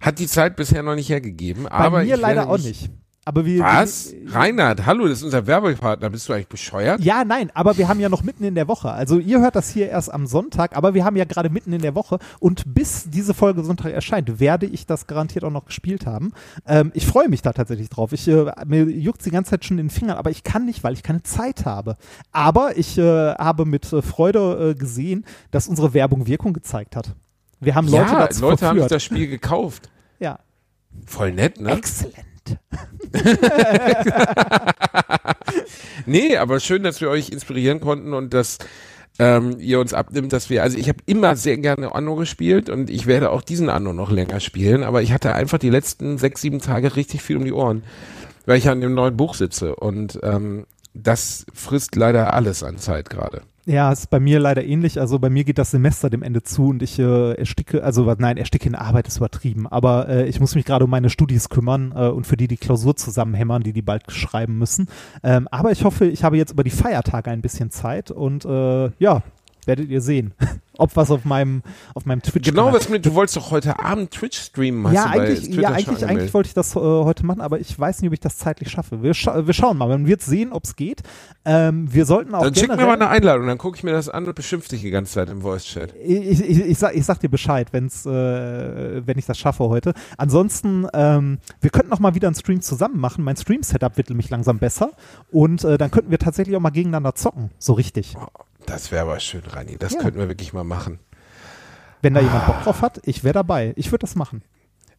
Hat die Zeit bisher noch nicht hergegeben. Bei aber mir leider auch nicht. Aber wir, Was? wir- Reinhard, hallo, das ist unser Werbepartner. Bist du eigentlich bescheuert? Ja, nein, aber wir haben ja noch mitten in der Woche. Also ihr hört das hier erst am Sonntag, aber wir haben ja gerade mitten in der Woche und bis diese Folge Sonntag erscheint, werde ich das garantiert auch noch gespielt haben. Ähm, ich freue mich da tatsächlich drauf. Ich, äh, mir juckt die ganze Zeit schon in den Fingern, aber ich kann nicht, weil ich keine Zeit habe. Aber ich äh, habe mit äh, Freude äh, gesehen, dass unsere Werbung Wirkung gezeigt hat. Wir haben Leute ja, dazu Leute haben sich verführt. das Spiel gekauft. ja, Voll nett, ne? exzellent. Nee, aber schön, dass wir euch inspirieren konnten und dass ähm, ihr uns abnimmt, dass wir, also ich habe immer sehr gerne Anno gespielt und ich werde auch diesen Anno noch länger spielen, aber ich hatte einfach die letzten sechs, sieben Tage richtig viel um die Ohren, weil ich an dem neuen Buch sitze und ähm, das frisst leider alles an Zeit gerade. Ja, ist bei mir leider ähnlich. Also bei mir geht das Semester dem Ende zu und ich äh, ersticke, also nein, ersticke in Arbeit ist übertrieben, aber äh, ich muss mich gerade um meine Studis kümmern äh, und für die die Klausur zusammenhämmern, die die bald schreiben müssen. Ähm, aber ich hoffe, ich habe jetzt über die Feiertage ein bisschen Zeit und äh, ja, werdet ihr sehen, ob was auf meinem auf meinem Twitch Genau, was mit, du wolltest doch heute Abend Twitch streamen, hast ja, du bei eigentlich, ja, eigentlich, eigentlich wollte ich das äh, heute machen, aber ich weiß nicht, ob ich das zeitlich schaffe. Wir, scha wir schauen mal, man wird sehen, ob es geht. Ähm, wir sollten auch Dann schick mir mal eine Einladung, dann gucke ich mir das an und beschimpf dich die ganze Zeit im Voice-Chat. ich, ich, ich, sag, ich sag dir Bescheid, wenn's, äh, wenn ich das schaffe heute. Ansonsten, ähm, wir könnten auch mal wieder einen Stream zusammen machen. Mein Stream-Setup wird nämlich langsam besser. Und äh, dann könnten wir tatsächlich auch mal gegeneinander zocken. So richtig. Das wäre aber schön, Rani. Das Ja. könnten wir wirklich mal machen. Wenn da jemand Bock drauf hat, ich wäre dabei. Ich würde das machen.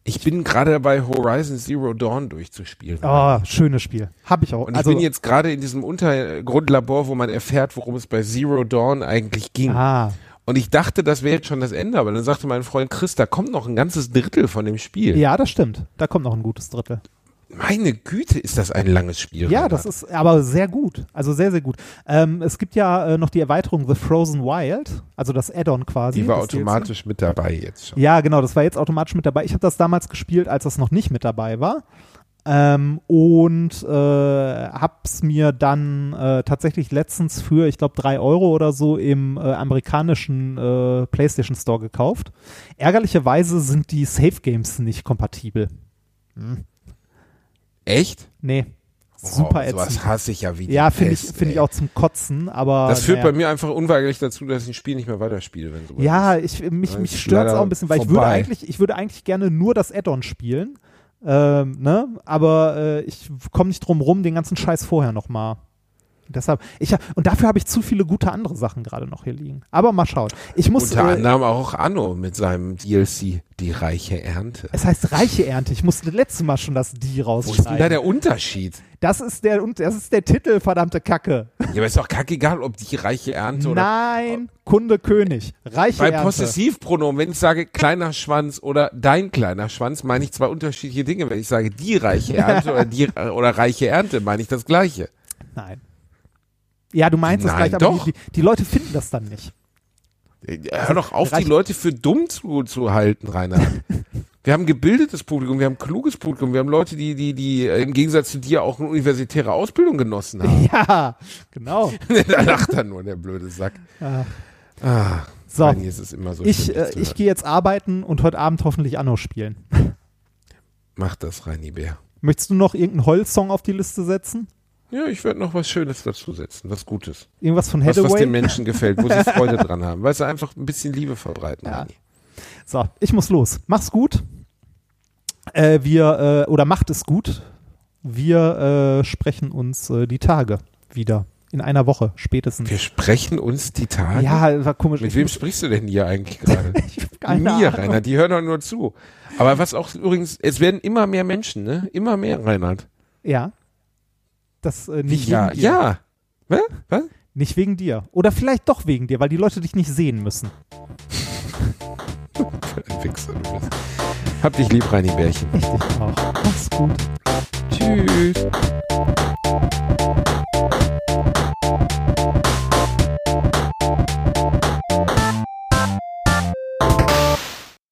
Ich bin gerade dabei, Horizon Zero Dawn durchzuspielen. Oh, schönes Spiel. Hab ich auch. Und ich also, bin jetzt gerade in diesem Untergrundlabor, wo man erfährt, worum es bei Zero Dawn eigentlich ging. Ah, Und ich dachte, das wäre jetzt schon das Ende, aber dann sagte mein Freund Chris, da kommt noch ein ganzes Drittel von dem Spiel. ja, das stimmt. Da kommt noch ein gutes Drittel. Meine Güte, ist das ein langes Spiel. Ja, das ist aber sehr gut. Also sehr, sehr gut. Ähm, es gibt ja äh, noch die Erweiterung The Frozen Wild, also das Add-on quasi. Die war das DLC. automatisch mit dabei jetzt schon. Ja, genau, das war jetzt automatisch mit dabei. Ich habe das damals gespielt, als das noch nicht mit dabei war. Ähm, und äh, hab's mir dann äh, tatsächlich letztens für, ich glaube, drei Euro oder so im äh, amerikanischen äh, PlayStation Store gekauft. Ärgerlicherweise sind die Safe Games nicht kompatibel. Echt? Nee. Super oh, Sowas hasse ich ja wie die Ja, finde ich, finde ich auch zum Kotzen, aber. Das führt naja. bei mir einfach unweigerlich dazu, dass ich ein Spiel nicht mehr weiterspiele, wenn sowas Ja, ich, mich, mich stört es auch ein bisschen, weil ich würde eigentlich, ich würde eigentlich gerne nur das Add-on spielen. Ähm, ne? Aber äh, ich komme nicht drum rum, den ganzen Scheiß vorher nochmal. Deshalb, ich und dafür habe ich zu viele gute andere Sachen gerade noch hier liegen. Aber mal schauen. Ich muss. Unter Äh, anderem auch Anno mit seinem DLC, die reiche Ernte. es heißt reiche Ernte. Ich musste letztes Mal schon das Die Wo ist denn da der Unterschied? das ist der das ist der Titel, verdammte Kacke. Ja, aber ist doch kackegal, ob die reiche Ernte oder. Nein, Kunde König. Reiche Bei Ernte. Possessivpronomen, wenn ich sage kleiner Schwanz oder dein kleiner Schwanz, meine ich zwei unterschiedliche Dinge. Wenn ich sage die reicheErnte oder die oder reiche Ernte, meine ich das Gleiche. Nein. Ja, du meinst das Nein, gleich, aber doch. die, die, Leute finden das dann nicht. Hör doch auf, die Leute für dumm zu, zu halten, Rainer. Wir haben gebildetes Publikum, wir haben kluges Publikum, wir haben Leute, die, die, die äh, im Gegensatz zu dir auch eine universitäre Ausbildung genossen haben. Ja, genau. da lacht er nur, der blöde Sack. Ah. Ah, So, es immer so ich, schön, äh, ich gehe jetzt arbeiten und heute Abend hoffentlich Anno spielen. Mach das, Reini Bär. Möchtest du noch irgendeinen Heul-Song auf die Liste setzen? Ja, ich werde noch was Schönes dazu setzen, was Gutes. Irgendwas von Was, was Hathaway? den Menschen gefällt, wo sie Freude dran haben. Weil sie einfach ein bisschen Liebe verbreiten, Ja. So, ich muss los. Mach's gut. Äh, wir, äh, oder macht es gut. Wir äh, sprechen uns äh, die Tage wieder. In einer Woche spätestens. Wir sprechen uns die Tage. ja, war komisch. Mit wem sprichst du denn hier eigentlich gerade? ich hab keine Mir, Ahnung. Rainer, die hören doch nur zu. Aber was auch übrigens, es werden immer mehr Menschen, ne? Immer mehr, Reinhard. Ja. Das äh, nicht ja, wegen dir. ja. Hä? Was? Nicht wegen dir. Oder vielleicht doch wegen dir, weil die Leute dich nicht sehen müssen. Ein Wichser du bist. Hab dich lieb, Reini Bärchen. Ich dich auch. Mach's gut. Tschüss.